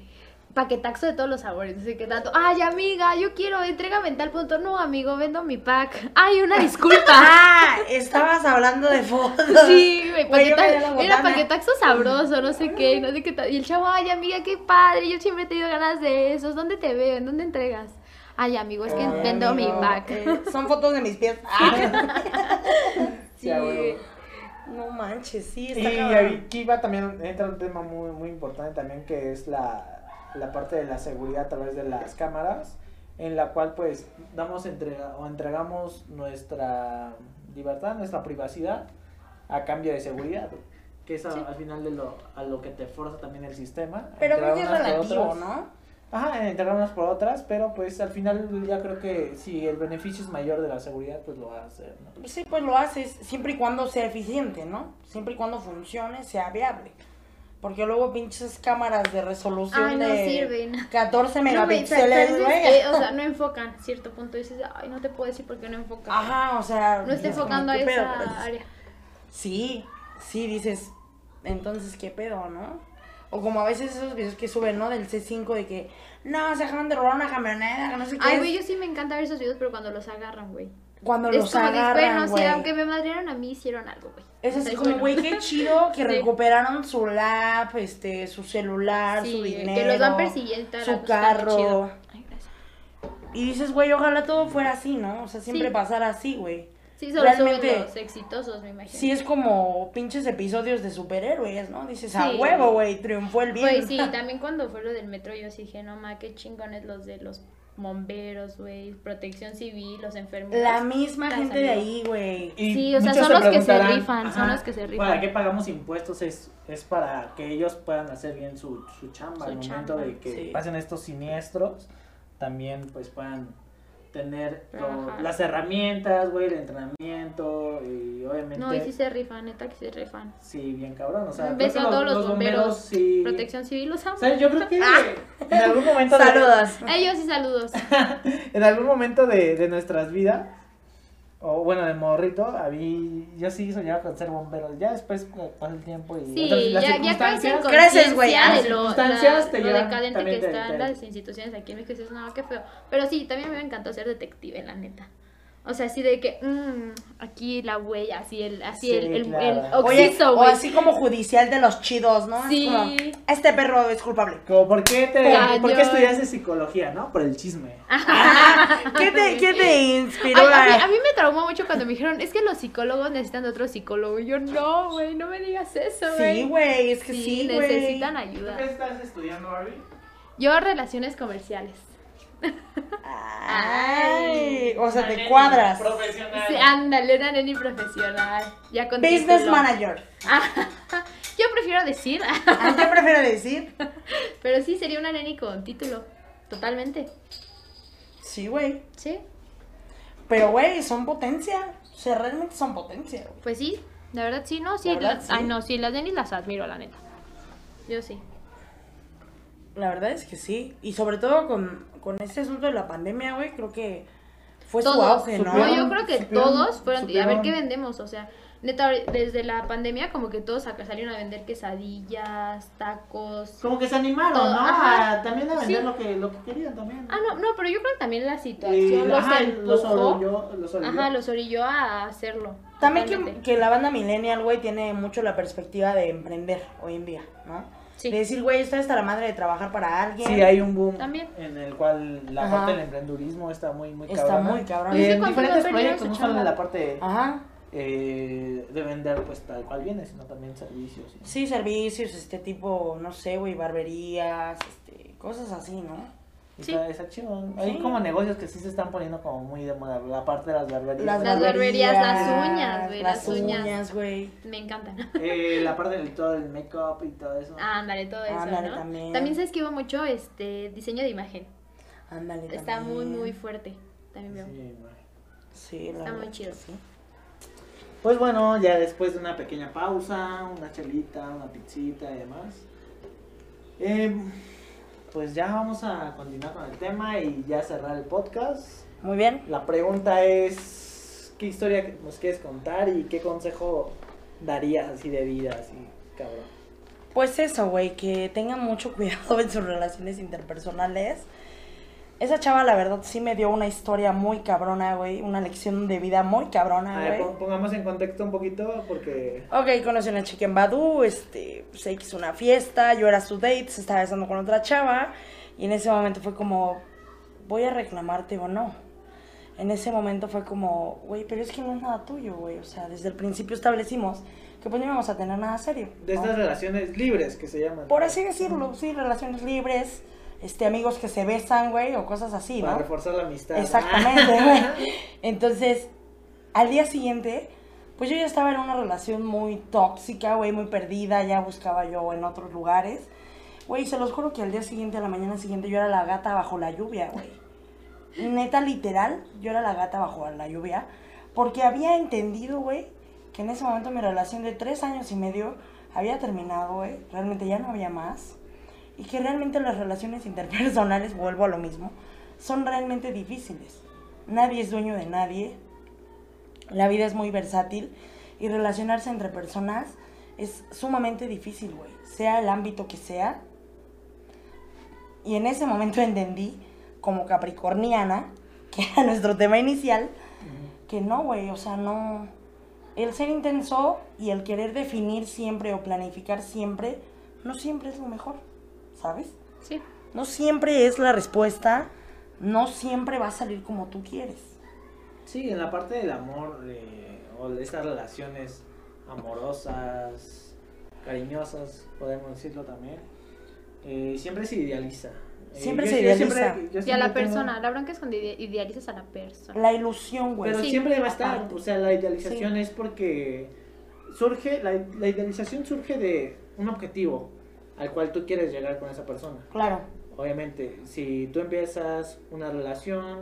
paquetaxo de todos los sabores. No sé qué tanto. Ay, amiga, yo quiero, entrégame en tal punto. No, amigo, vendo mi pack. Ay, una disculpa. Ah, estabas hablando de fotos. Sí, güey, Güey, yo paqueta- veía la era paquetaxo sabroso, no sé qué, no sé qué tal. Y el chavo, ay, amiga, qué padre, yo siempre he tenido ganas de esos. ¿Dónde te veo? ¿En dónde entregas? Ay, amigo, es que Ay, vendo mi pack. eh, son fotos de mis pies. Ah. sí. No manches, sí, Y está cabrón. aquí va también, entra un tema muy, muy importante también que es la, la parte de la seguridad a través de las cámaras, en la cual pues damos entrega, o entregamos nuestra libertad, nuestra privacidad a cambio de seguridad, que es a- Sí. al final de lo, a lo que te forza también el sistema. Pero creo que es relativo. ¿no? Ajá, entregar unas por otras, pero pues al final ya creo que si el beneficio es mayor de la seguridad, pues lo va a hacer, ¿no? Sí, pues lo haces siempre y cuando sea eficiente, ¿no? Siempre y cuando funcione, sea viable. Porque luego pinches cámaras de resolución Ay, no de sirven. 14 No, güey, megapíxeles, ¿sabes güey. qué? O sea, no enfocan cierto punto. Dices, ay, no te puedo decir por qué no enfocan. Ajá, o sea. No está dices como, enfocando a esa área. Sí, sí, dices, entonces, ¿qué pedo, no? O como a veces esos videos que suben, ¿no? Del C5 de que, no, se acaban de robar una camioneta, que no sé qué. Ay, es". güey, yo sí me encanta ver esos videos, pero cuando los agarran, güey. Cuando Es los como agarran, bueno, sí, aunque me madrieron a mí, hicieron algo, güey. Es así como, bueno. güey, qué chido que Sí. recuperaron su lap, este, su celular, Sí, su dinero. que los van persiguiendo su pues, carro. Ay, gracias. Y dices, güey, ojalá todo fuera así, ¿no? O sea, siempre Sí. pasara así, güey. Sí, solo Realmente- suben los exitosos, me imagino. Sí es como pinches episodios de superhéroes, ¿no? Dices, a huevo, güey, triunfó el bien. Güey, sí, también cuando fue lo del metro, yo sí dije, no ma, qué chingones los de los bomberos, güey, protección civil, los enfermeros. La misma gente de ahí, güey. Sí, o sea, son los que se rifan, son los que se rifan. ¿Para qué pagamos impuestos? Es, es para que ellos puedan hacer bien su, su chamba. Su Al momento chamba, de que sí. pasen estos siniestros, también pues puedan tener las herramientas, güey, el entrenamiento y obviamente... No, y sí se rifan, neta que se rifan. Sí, bien cabrón. O sea, beso a todos los bomberos, sí... Protección civil, los amo. O sea, yo creo que en algún momento... Saludos. Ellos sí saludos. en algún momento de, de nuestras vidas, o bueno, de morrito, a mí, yo sí soñaba con ser bombero. Ya después eh, pasa el tiempo y Sí, otras- las ya, ya circunstancias- Creces, güey, conciencia las circunstancias la- te lo decadente que están las instituciones aquí en México. dices, no, qué feo. Pero sí, también me encantó ser detective, la neta. O sea, así de que, mm, aquí la huella, así el, así Sí, el, el, claro. el Oye, oxiso, o así como judicial de los chidos, ¿no? Así Sí. como, este perro es culpable. Como, ¿por qué, te, Cañón. ¿por qué estudiaste psicología, no? Por el chisme. ¿Qué te, qué te inspiró Ay, a, mí, a- mí me traumó mucho cuando me dijeron, es que los psicólogos necesitan de otro psicólogo. Y yo, no, güey, no me digas eso, güey. Sí, güey, es que Sí, sí, güey. necesitan ¿Tú ayuda. qué estás estudiando, Barbie? Yo, relaciones comerciales. Ay, o sea, te cuadras. Profesional. Sí, ándale, una neni profesional. Ya con Business título. manager. Yo prefiero decir, Ah, Yo prefiero decir. pero sí, sería una neni con título. Totalmente. Sí, güey. Sí, Pero, güey, son potencia. O sea, realmente son potencia, pues sí, la verdad sí, no, sí. La verdad, la- sí. Ay, no, sí, las nenis las admiro, la neta. Yo sí. La verdad es que sí. Y sobre todo con, con este asunto de la pandemia, güey, creo que fue su auge, ¿no? Yo creo que supieron- todos fueron. Y a ver supieron- qué vendemos, o sea. Neta, desde la pandemia, como que todos acá salieron a vender quesadillas, tacos. Como que se animaron, Todo, ¿no? ajá. A- también a vender Sí. lo, que, lo que querían también. Ah, no, no, pero yo creo que también la situación los ajá, los empujó. orilló, los orilló. Ajá, los orilló a hacerlo. También que, que la banda millennial, güey, tiene mucho la perspectiva de emprender hoy en día, ¿no? Sí. De decir, güey, está hasta la madre de trabajar para alguien. Sí, hay un boom También. en el cual la Ajá. parte del emprendurismo está muy, muy Está cabrona. muy cabrón. Pues es que en diferentes proyectos, no solo en la parte Ajá. eh, de vender pues tal cual viene, sino también servicios. y- Sí, servicios, este tipo, no sé, güey, barberías, este, cosas así, ¿no? Sí. Está, está chido. Hay Sí. como negocios que sí se están poniendo como muy de moda, la parte de las barberías. Las barberías, las uñas, güey, las las uñas. uñas, güey. Me encantan. Eh, la parte del todo el make-up y todo eso. Ándale, todo eso, Ándale, ¿no? también. sabes que hubo mucho este diseño de imagen. Ándale, Está muy, también. muy fuerte. También veo. Sí, güey. Sí, la Está muy chido. sí. Pues bueno, ya después de una pequeña pausa, una chelita, una pizzita y demás. eh, pues ya vamos a continuar con el tema y ya cerrar el podcast. Muy bien. La pregunta es, ¿qué historia nos quieres contar y qué consejo darías así de vida, así, cabrón? Pues eso, güey, que tengan mucho cuidado en sus relaciones interpersonales. Esa chava, la verdad, sí me dio una historia muy cabrona, güey. Una lección de vida muy cabrona, güey. pon- pongamos en contexto un poquito porque... Ok, conocí a una chica en Badu, este, se hizo una fiesta, yo era su date, se estaba besando con otra chava, y en ese momento fue como, voy a reclamarte o no. En ese momento fue como, güey, pero es que no es nada tuyo, güey. O sea, desde el principio establecimos que pues no íbamos a tener nada serio. De ¿no? estas relaciones libres que se llaman. Por así decirlo, sí, relaciones libres, este, amigos que se besan, güey, o cosas así, Para ¿no? reforzar la amistad. Exactamente, güey. Entonces, al día siguiente, pues yo ya estaba en una relación muy tóxica, güey, muy perdida, ya buscaba yo en otros lugares. Güey, se los juro que al día siguiente, a la mañana siguiente, yo era la gata bajo la lluvia, güey. Neta, literal, yo era la gata bajo la lluvia. Porque había entendido, güey, que en ese momento mi relación de tres años y medio había terminado, güey. Realmente ya no había más. Y que realmente las relaciones interpersonales, vuelvo a lo mismo, son realmente difíciles. Nadie es dueño de nadie. La vida es muy versátil. Y relacionarse entre personas es sumamente difícil, güey. Sea el ámbito que sea. Y en ese momento entendí, como capricorniana, que era nuestro tema inicial, que no, güey, o sea, no. El ser intenso y el querer definir siempre o planificar siempre, no siempre es lo mejor, ¿sabes? Sí. No siempre es la respuesta, no siempre va a salir como tú quieres. Sí, en la parte del amor eh, o de estas relaciones amorosas, cariñosas, podemos decirlo también, eh, siempre se idealiza. Eh, Siempre yo- se yo idealiza. siempre- yo Y a la tengo- persona. La bronca es cuando ide- idealizas a la persona. La ilusión, güey. Pero Sí. siempre va a estar, Aparte. o sea, la idealización es porque surge, la, la idealización surge de un objetivo al cual tú quieres llegar con esa persona. Claro. Obviamente, si tú empiezas una relación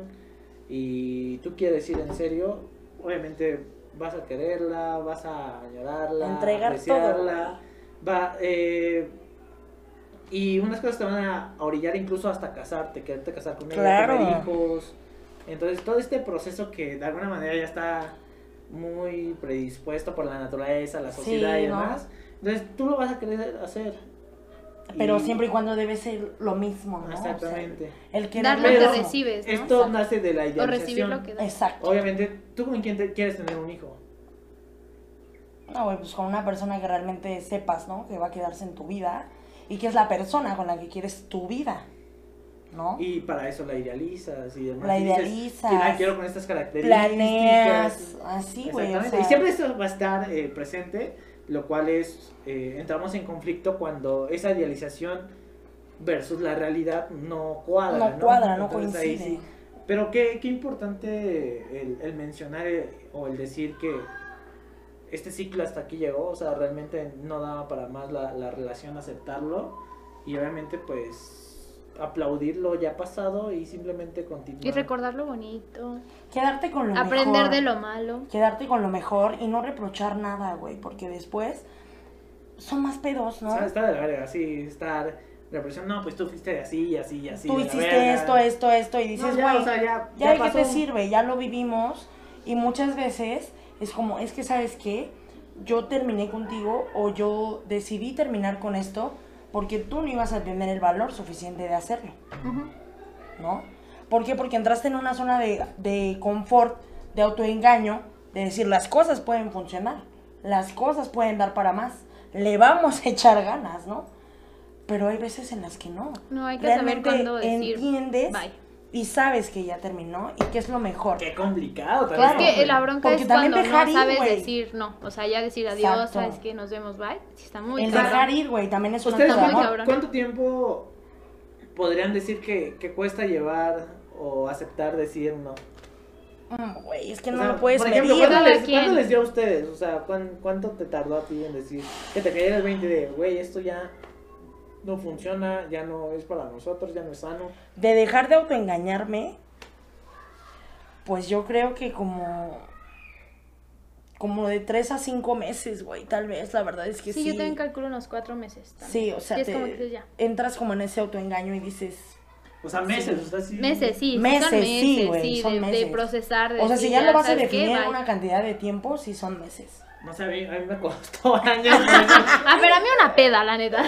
y tú quieres ir en serio, obviamente vas a quererla, vas a añorarla, Entregar apreciarla, va, eh, y unas cosas te van a orillar incluso hasta casarte, quererte casar con ella, Claro. tener hijos. Entonces, todo este proceso que de alguna manera ya está muy predispuesto por la naturaleza, la Sí, sociedad y ¿no? demás, entonces tú lo vas a querer hacer. Pero Y- siempre y cuando debe ser lo mismo, ¿no? O sea, Exactamente. el que Dar lo que recibes, ¿no? Esto Exacto. nace de la O idealización. recibir lo que das. Exacto. Obviamente, ¿tú con quién te- quieres tener un hijo? No, güey, pues con una persona que realmente sepas, ¿no? Que va a quedarse en tu vida y que es la persona con la que quieres tu vida, ¿no? Y para eso la idealizas y demás. La y dices, idealizas. "Que la quiero con estas características. Planeas, así, güey. o Exactamente. sea, Y siempre esto va a estar eh, presente, lo cual es, eh, entramos en conflicto cuando esa idealización versus la realidad no cuadra. No No, cuadra, no ahí coincide. sí. Pero qué, qué importante el, el mencionar eh, o el decir que este ciclo hasta aquí llegó, o sea, realmente no daba para más la, la relación, aceptarlo y obviamente pues aplaudir lo ya pasado y simplemente continuar. Y recordar lo bonito. quedarte con lo Aprender mejor. de lo malo. Quedarte con lo mejor y no reprochar nada, güey, porque después son más pedos, ¿no? O sea, está de la verga, sí, estar represión, no, pues tú fuiste así y así y así. Tú de hiciste verga. esto, esto, esto y No, dices, ya, güey, o sea, ya, ya, de qué te sirve, ya lo vivimos y muchas veces es como, es que sabes qué, yo terminé contigo o yo decidí terminar con esto porque tú no ibas a tener el valor suficiente de hacerlo. ¿no? ¿Por qué? Porque entraste en una zona de, de confort, de autoengaño, de decir las cosas pueden funcionar, las cosas pueden dar para más, le vamos a echar ganas, ¿no? Pero hay veces en las que no. No, hay que saber Realmente cuándo decir entiendes bye. Y sabes que ya terminó y que es lo mejor. Qué complicado Claro. también. Es que la bronca Porque es también cuando dejar no ir, sabes decir no. O sea, ya decir adiós, Exacto. sabes que nos vemos, bye. Sí, está muy el cabrón. dejar ir, güey, también es un ¿Ustedes acto de muy amor. cabrón. cuánto tiempo podrían decir que, que cuesta llevar o aceptar decir no? Mm, Güey, es que O no sea, lo puedes por ejemplo, medir. ¿cuánto les, quien. cuánto les dio a ustedes? O sea, ¿cuán- ¿cuánto te tardó a ti en decir que te cayera el 20 de, güey, esto ya no funciona, ya no es para nosotros, ya no es sano? De dejar de autoengañarme, pues yo creo que como como de tres a cinco meses, güey, tal vez, la verdad es que Sí, sí. yo también calculo unos cuatro meses. también. Sí, o sea, Sí, es te- como que ya. entras como en ese autoengaño y dices, O sea, meses, o sea, sí. Meses, sí. sí Meses, son sí, meses, güey, sí, son de, meses. de procesar. de o sea, si ya lo vas a definir en una cantidad de tiempo, sí son meses. No sé, a mí, a mí me costó años. Ah, pero a mí una peda, la neta.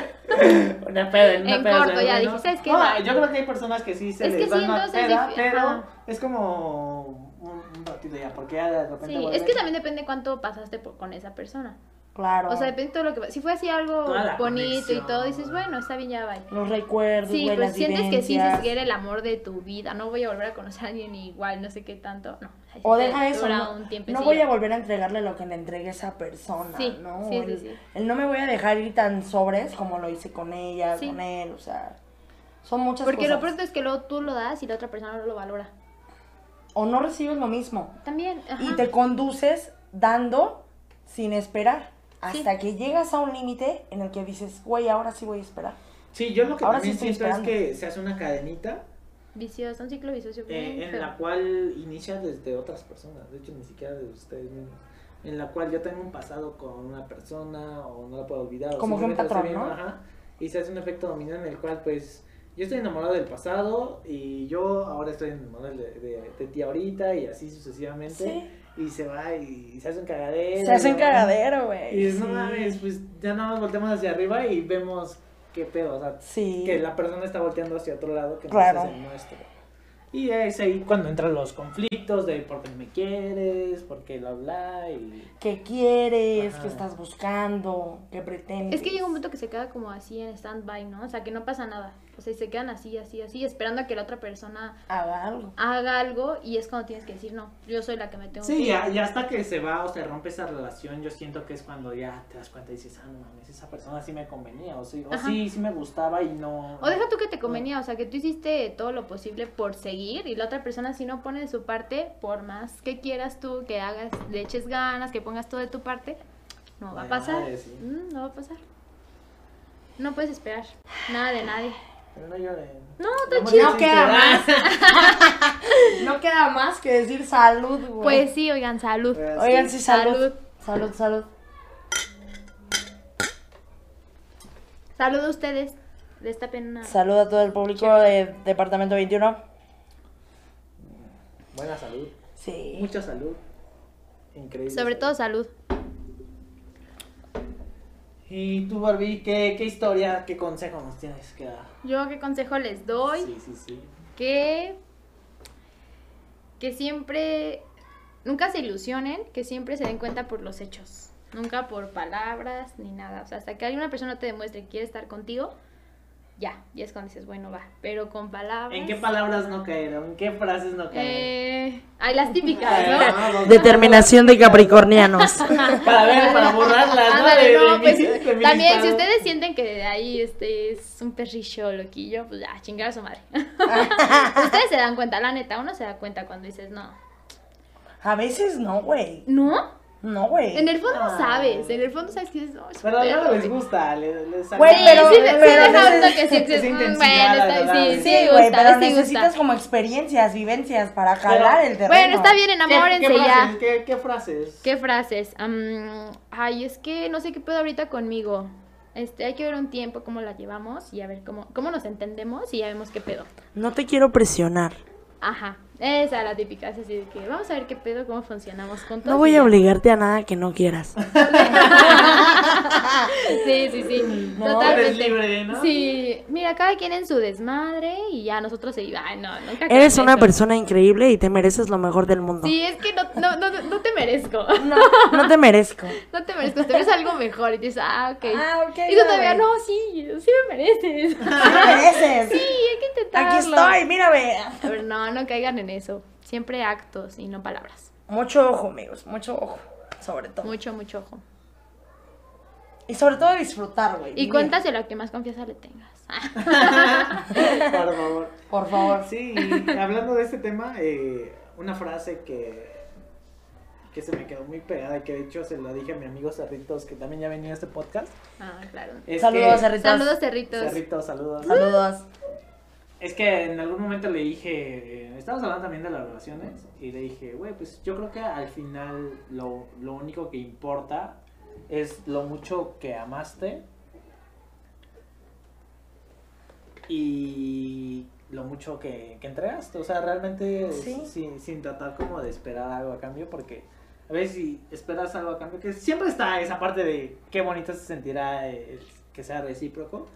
Una peda, una En peda, corto, ya dije, ¿sabes qué? No, yo creo que hay personas que sí se Es les que sí, una peda, pero ajá. es como un, ratito ya, porque ya de repente Sí, es que también depende cuánto pasaste por- con esa persona. Claro. O sea, depende de todo lo que... Si fue así algo bonito y todo, dices, bueno, está bien, ya, bye. los recuerdos, Sí, pues sientes que sí, que era el amor de tu vida. No voy a volver a conocer a alguien igual, no sé qué tanto. No. O deja eso, no, un no voy a volver a entregarle lo que le entregué a esa persona, Sí, ¿no? sí, sí, el, sí. el no me voy a dejar ir tan sobres como lo hice con ella, Sí. con él, o sea, son muchas Porque cosas. lo pronto es que luego tú lo das y la otra persona no lo valora. O no recibes lo mismo También, ajá. y te conduces dando sin esperar Sí. hasta que llegas a un límite en el que dices, güey, ahora sí voy a esperar. Sí, yo lo que Ahora también sí siento es esperando. que se hace una cadenita Vicioso, un ciclo vicioso bien eh, en feo. la cual inicia desde otras personas, de hecho ni siquiera de ustedes mismos. En la cual yo tengo un pasado con una persona o no la puedo olvidar. o Como que un patrón, viendo, ajá, y se hace un efecto dominó en el cual pues yo estoy enamorado del pasado y yo ahora estoy enamorado de, de- de ti ahorita y así sucesivamente. Sí. Y se va y se hace un cagadero. Se hacen ¿no? cagadero, güey. Y dices, no mames, pues ya nada más volteamos hacia arriba y vemos qué pedo, o sea, Sí. que la persona está volteando hacia otro lado que no Claro. es el nuestro. Y es ahí cuando entran los conflictos de por qué me quieres, por qué bla bla y... ¿Qué quieres? Ajá. ¿Qué estás buscando? ¿Qué pretendes? Es que llega un punto que se queda como así en stand-by, ¿no? O sea, que no pasa nada. O sea, y se quedan así, así, así, esperando a que la otra persona Haga algo. haga algo y es cuando tienes que decir, no, yo soy la que me tengo que Sí, ir". ya, ya hasta que se va o se rompe esa relación, yo siento que es cuando ya te das cuenta y dices, ah, no mames, esa persona sí me convenía, o sí, o sí, sí me gustaba y no... O deja tú que te convenía, o sea, que tú hiciste todo lo posible por seguir y la otra persona si no pone de su parte, por más que quieras tú, que hagas, le eches ganas, que pongas todo de tu parte, no va a pasar. madre, sí. Mm, no va a pasar. No puedes esperar nada de nadie. Pero no lloren. No, está Amor, chido. No queda existe, No queda más que decir salud, güey. Pues sí, oigan, salud. Pues Oigan, sí. sí, salud. Salud. Salud, salud. Salud a ustedes. Destapen una. Salud a todo el público de Departamento 21. Buena salud, Sí. mucha salud. Increíble. Sobre todo salud. Y tú, Barbie, ¿qué, qué historia, qué consejo nos tienes que dar? Yo qué consejo les doy. Sí, sí, sí. que que siempre nunca se ilusionen, que siempre se den cuenta por los hechos, nunca por palabras ni nada. O sea, hasta que alguna persona te demuestre que quiere estar contigo, ya, y es cuando dices, bueno, va, pero con palabras. ¿En qué palabras no cayeron? ¿En qué frases no cayeron? Eh, ay, las típicas, ¿no? Determinación de capricornianos. Para ver, para borrarlas, ¿no? Ándale, De- de no, pues, de mi también, si ustedes sienten que ahí este es un perrillo loquillo, pues ya, chingar a su madre. ustedes se dan cuenta, la neta, uno se da cuenta cuando dices, no. A veces no, güey. ¿No? No, güey. En el fondo Ah. sabes, en el fondo sabes que dices, no, es Pero no les güey". gusta, les, les Güey, pero- sí, sí, pero deja toque, sí, sí, mm, bueno, está, sí, Sí, güey, pero sí necesitas gusta. como experiencias, vivencias para jalar el terreno. Bueno, está bien, ¿Qué- enamórense ¿Qué, ya. frases? ¿Qué, qué frases? ¿Qué frases? Am, ay, es que no sé qué pedo ahorita conmigo. Este, hay que ver un tiempo cómo la llevamos y a ver cómo, cómo nos entendemos y ya vemos qué pedo. No te quiero presionar. Ajá, esa es la típica, es así de que vamos a ver qué pedo, cómo funcionamos juntos. No voy a obligarte a nada que no quieras. Sí, sí, sí, No, totalmente. eres libre, ¿no? Sí, mira, cada quien en su desmadre y ya nosotros se iba. Ay, no, nunca Eres una eso. persona increíble y te mereces lo mejor del mundo. Sí, es que no, no, no, no te merezco. No, no te merezco. No te merezco, te ves algo mejor y dices, ah, ok. Ah, ok, Y tú todavía, no, sí, sí me mereces. Sí me mereces. Sí, hay que intentarlo. Aquí estoy, mírame. Pero no, no caigan en eso. Siempre actos y no palabras. Mucho ojo, amigos, mucho ojo. Sobre todo. Mucho, mucho ojo. Y sobre todo disfrutar, güey. Y vivir. cuéntaselo a que más confianza le tengas. Por favor. Por favor. Sí, y hablando de este tema, eh, una frase que, que se me quedó muy pegada y que de hecho se lo dije a mi amigo Cerritos, que también ya venía a este podcast. Ah, claro. es Saludos, que- Cerritos. Saludos, cerritos. Cerritos, saludos. Saludos. Es que en algún momento le dije, eh, estábamos hablando también de las relaciones, y le dije, güey, pues yo creo que al final lo, lo único que importa es lo mucho que amaste y lo mucho que, que entregaste. O sea, realmente Sí. sin, sin tratar como de esperar algo a cambio, porque a veces si esperas algo a cambio, que siempre está esa parte de qué bonito se sentirá eh, que sea recíproco,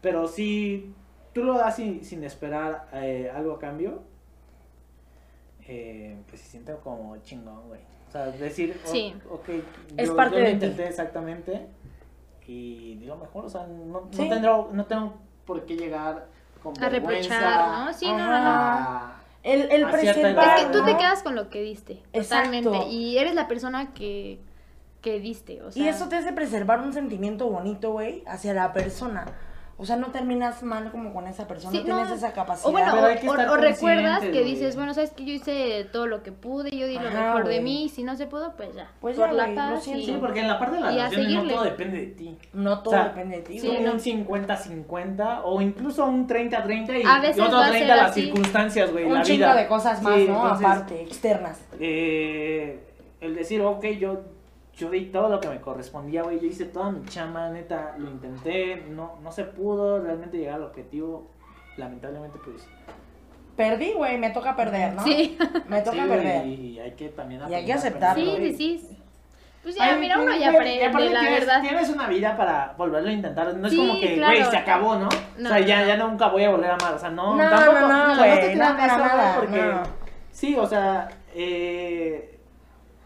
pero si tú lo das sin, sin esperar eh, algo a cambio, eh, pues se siente como chingón, güey. O sea, decir, Sí. ok, Es yo, parte yo lo de exactamente y digo mejor, o sea, no, Sí. no, tendré- no tengo por qué llegar con A vergüenza, reprochar, ¿no? Sí, no, no, no. El, el presentar. edad, Es que tú te quedas con lo que diste. Exacto. Totalmente. Y eres la persona que, que diste. O sea, Y eso te hace preservar un sentimiento bonito, güey, hacia la persona. O sea, no terminas mal como con esa persona, Sí, no tienes no. esa capacidad. O bueno, Pero hay o, que o- estar o recuerdas que güey. dices, bueno, sabes que yo hice todo lo que pude, yo di lo Ajá, mejor de mí, si no se pudo, pues ya. Pues por ya, la güey, lo paz siento. y- Sí, porque en la parte de las Y a relaciones no todo depende de ti. no todo O sea, depende de ti, sí, no. un 50-50 o incluso un 30-30 y, A veces y otro va a 30 ser las así. circunstancias, güey. Un la chingo vida. de cosas más, Sí, ¿no? entonces, Aparte, externas. eh, el decir, ok, yo, yo di todo lo que me correspondía, güey. Yo hice toda mi chamba, neta, lo intenté, no, no se pudo realmente llegar al objetivo. Lamentablemente, pues. Perdí, güey, me toca perder, ¿no? Sí. Me toca sí, perder. Y hay que también Y hay que aceptarlo. Sí, sí, sí. Pues ya, Ay, mira, uno ya y aprende, la tienes, verdad. Tienes una vida para volverlo a intentar. No es Sí, como que, claro. güey, se acabó, ¿no? No, o sea, ya, no. ya nunca voy a volver a amar. O sea, no, No, tampoco. no, no, o sea, güey, te no, para nada, Porque, no. sí, o sea, eh,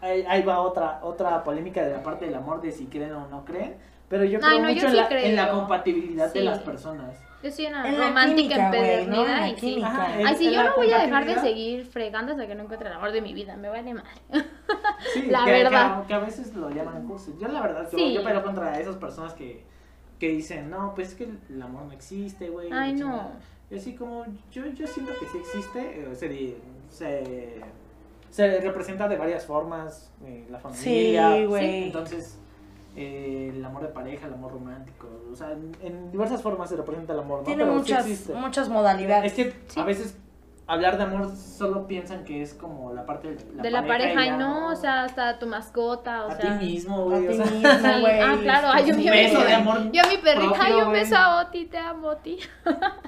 ahí, ahí va otra, otra polémica de la parte del amor de si creen o no creen. Pero yo Ay, creo no, yo mucho en, sí la, en la creo. compatibilidad de Sí. las personas. Yo soy una En la romántica química, güey, ¿no? empedernida En la y sí. Ajá, Ay, en yo la no voy a dejar de compatibilidad. seguir fregando hasta que no encuentre el amor de mi vida. Me vale mal. Sí, La que, verdad. Que, a, que a veces lo llaman cursi. Yo la verdad, yo, Sí. yo peleo contra esas personas que, que dicen, no, pues es que el amor no existe, güey. Ay, la no. chingada". Y así como, yo, yo siento que sí existe, eh, se, se, se representa de varias formas, eh, la familia. Sí, güey. Entonces, eh, el amor de pareja, el amor romántico, o sea, en, en diversas formas se representa el amor, ¿no? Tiene Pero muchas, muchas modalidades. Es que Sí. a veces hablar de amor solo piensan que es como la parte de la de la pareja y no, o sea, hasta tu mascota, o a sea. ti mismo, A güey. ti o sea, mismo, güey. ah, claro, ay, yo a mi beso de perrita- amor Yo a mi perrita, propio, ay, un güey. beso a Oti, te amo, Oti.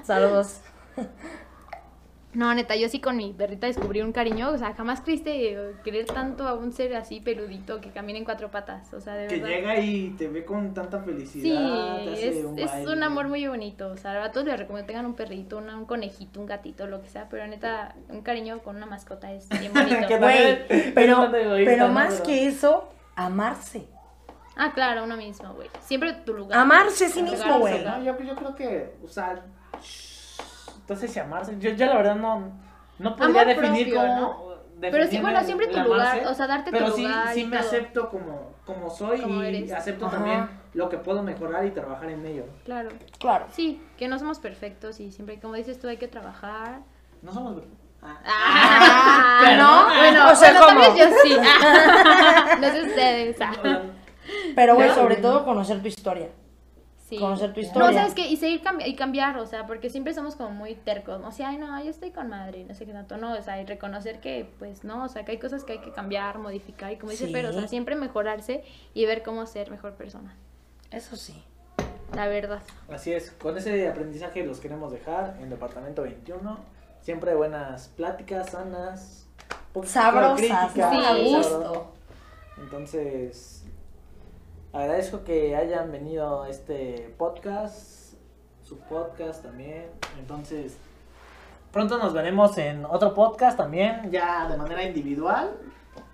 Saludos. No, neta, yo sí con mi perrita descubrí un cariño, o sea, jamás creíste eh, querer tanto a un ser así peludito que camina en cuatro patas, o sea, de Que verdad. llega y te ve con tanta Sí, felicidad. te hace es, un amor muy bonito, o sea, a todos les recomiendo que tengan un perrito, una- un conejito, un gatito, lo que sea, pero neta, un cariño con una mascota es bien bonito. Que Güey, pero, pero ¿no? más que eso, amarse. ah, claro, uno mismo, güey. Siempre tu lugar. Amarse a sí mismo, güey. No, yo, yo creo que, o sea, entonces llamarse, yo, yo la verdad no, no podría Amor definir propio, cómo... Pero sí, bueno, siempre tu lugar, amarse, o sea, darte tu pero sí, lugar sí y me todo. acepto como, como soy Como y eres. acepto Ajá. también lo que puedo mejorar y trabajar en ello. Claro. Claro. Sí, que no somos perfectos y siempre, como dices tú, hay que trabajar. No somos... Ah. Ah, Pero- no, bueno, O sea, bueno, tal ¿cómo? vez yo sí. no sé ustedes. ah. Pero, güey, Ya. sobre todo conocer tu historia. Sí. Conocer tu No, historia. ¿sabes qué? Y seguir cambi- y cambiar, o sea, porque siempre somos como muy tercos, ¿no? O sea, ay, no, yo estoy con madre, no sé qué tanto, no, o sea, y reconocer que, pues, no, o sea, que hay cosas que hay que cambiar, modificar, y como dice Sí. pero, o sea, siempre mejorarse y ver cómo ser mejor persona, Eso sí. la verdad. Así es, con ese aprendizaje los queremos dejar en Departamento 21. Siempre buenas pláticas, sanas, Sabrosas, ¿no? A sí, gusto. Entonces, agradezco que hayan venido a este podcast, su podcast también. Entonces, pronto nos veremos en otro podcast también, ya de manera individual.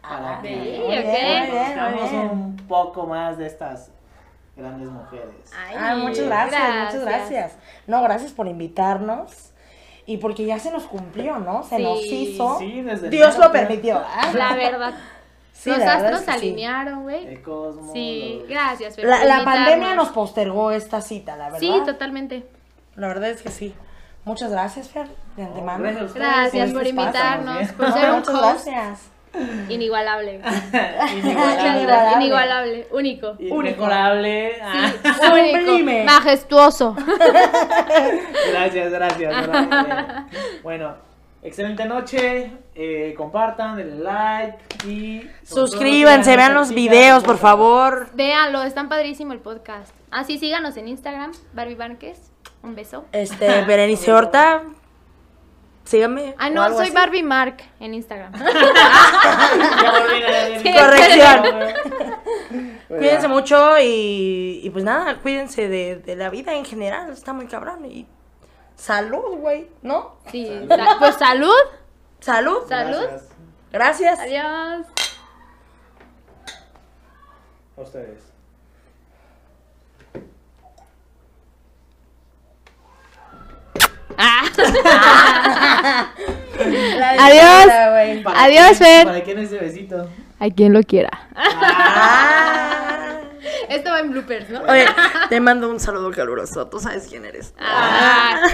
Para Ah, que sí, muy ok. bien, muy bien, muy conozcamos bien. un poco más de estas grandes mujeres. Ay, Ah, muchas gracias, muchas gracias. No, gracias por invitarnos. Y porque ya se nos cumplió, ¿no? Se Sí. nos hizo. Sí, desde Dios lo permitió. La verdad. Sí, Los astros se sí. alinearon, güey. El cosmos. Sí, los- gracias. Fer, La, la invitarnos. pandemia nos postergó esta cita, la verdad. Sí, totalmente. La verdad es que sí. Muchas gracias, Fer, de antemano. gracias a ustedes Gracias por por este espacio, invitarnos, por No, ser un muchas host gracias. inigualable. Inigualable. Inigualable. Inigualable, único. Inmejorable. Ah, Sí, único, majestuoso. Gracias, gracias. gracias. Bueno, excelente noche. eh, compartan, denle like y. Suscríbanse, vean los videos, por favor. Véanlo, están padrísimo el podcast. Ah, sí, síganos en Instagram, Barbie Banques. Un beso. Este, Berenice Horta, síganme. Ah, no, soy así. Barbie Mark en Instagram. Sí. Corrección. Cuídense mucho y, y pues nada, cuídense de, de la vida en general, está muy cabrón. Y salud, güey, ¿no? Sí, sa- pues salud. Salud. Salud. Gracias Gracias. Adiós. a ustedes. Ah. Adiós. despedida, güey. ¿Para Adiós, quién- Fer. ¿Para quién ese besito? Hay quien lo quiera. Ah. Esto va en bloopers, ¿no? Oye, te mando un saludo caluroso. Tú sabes quién eres. Ah.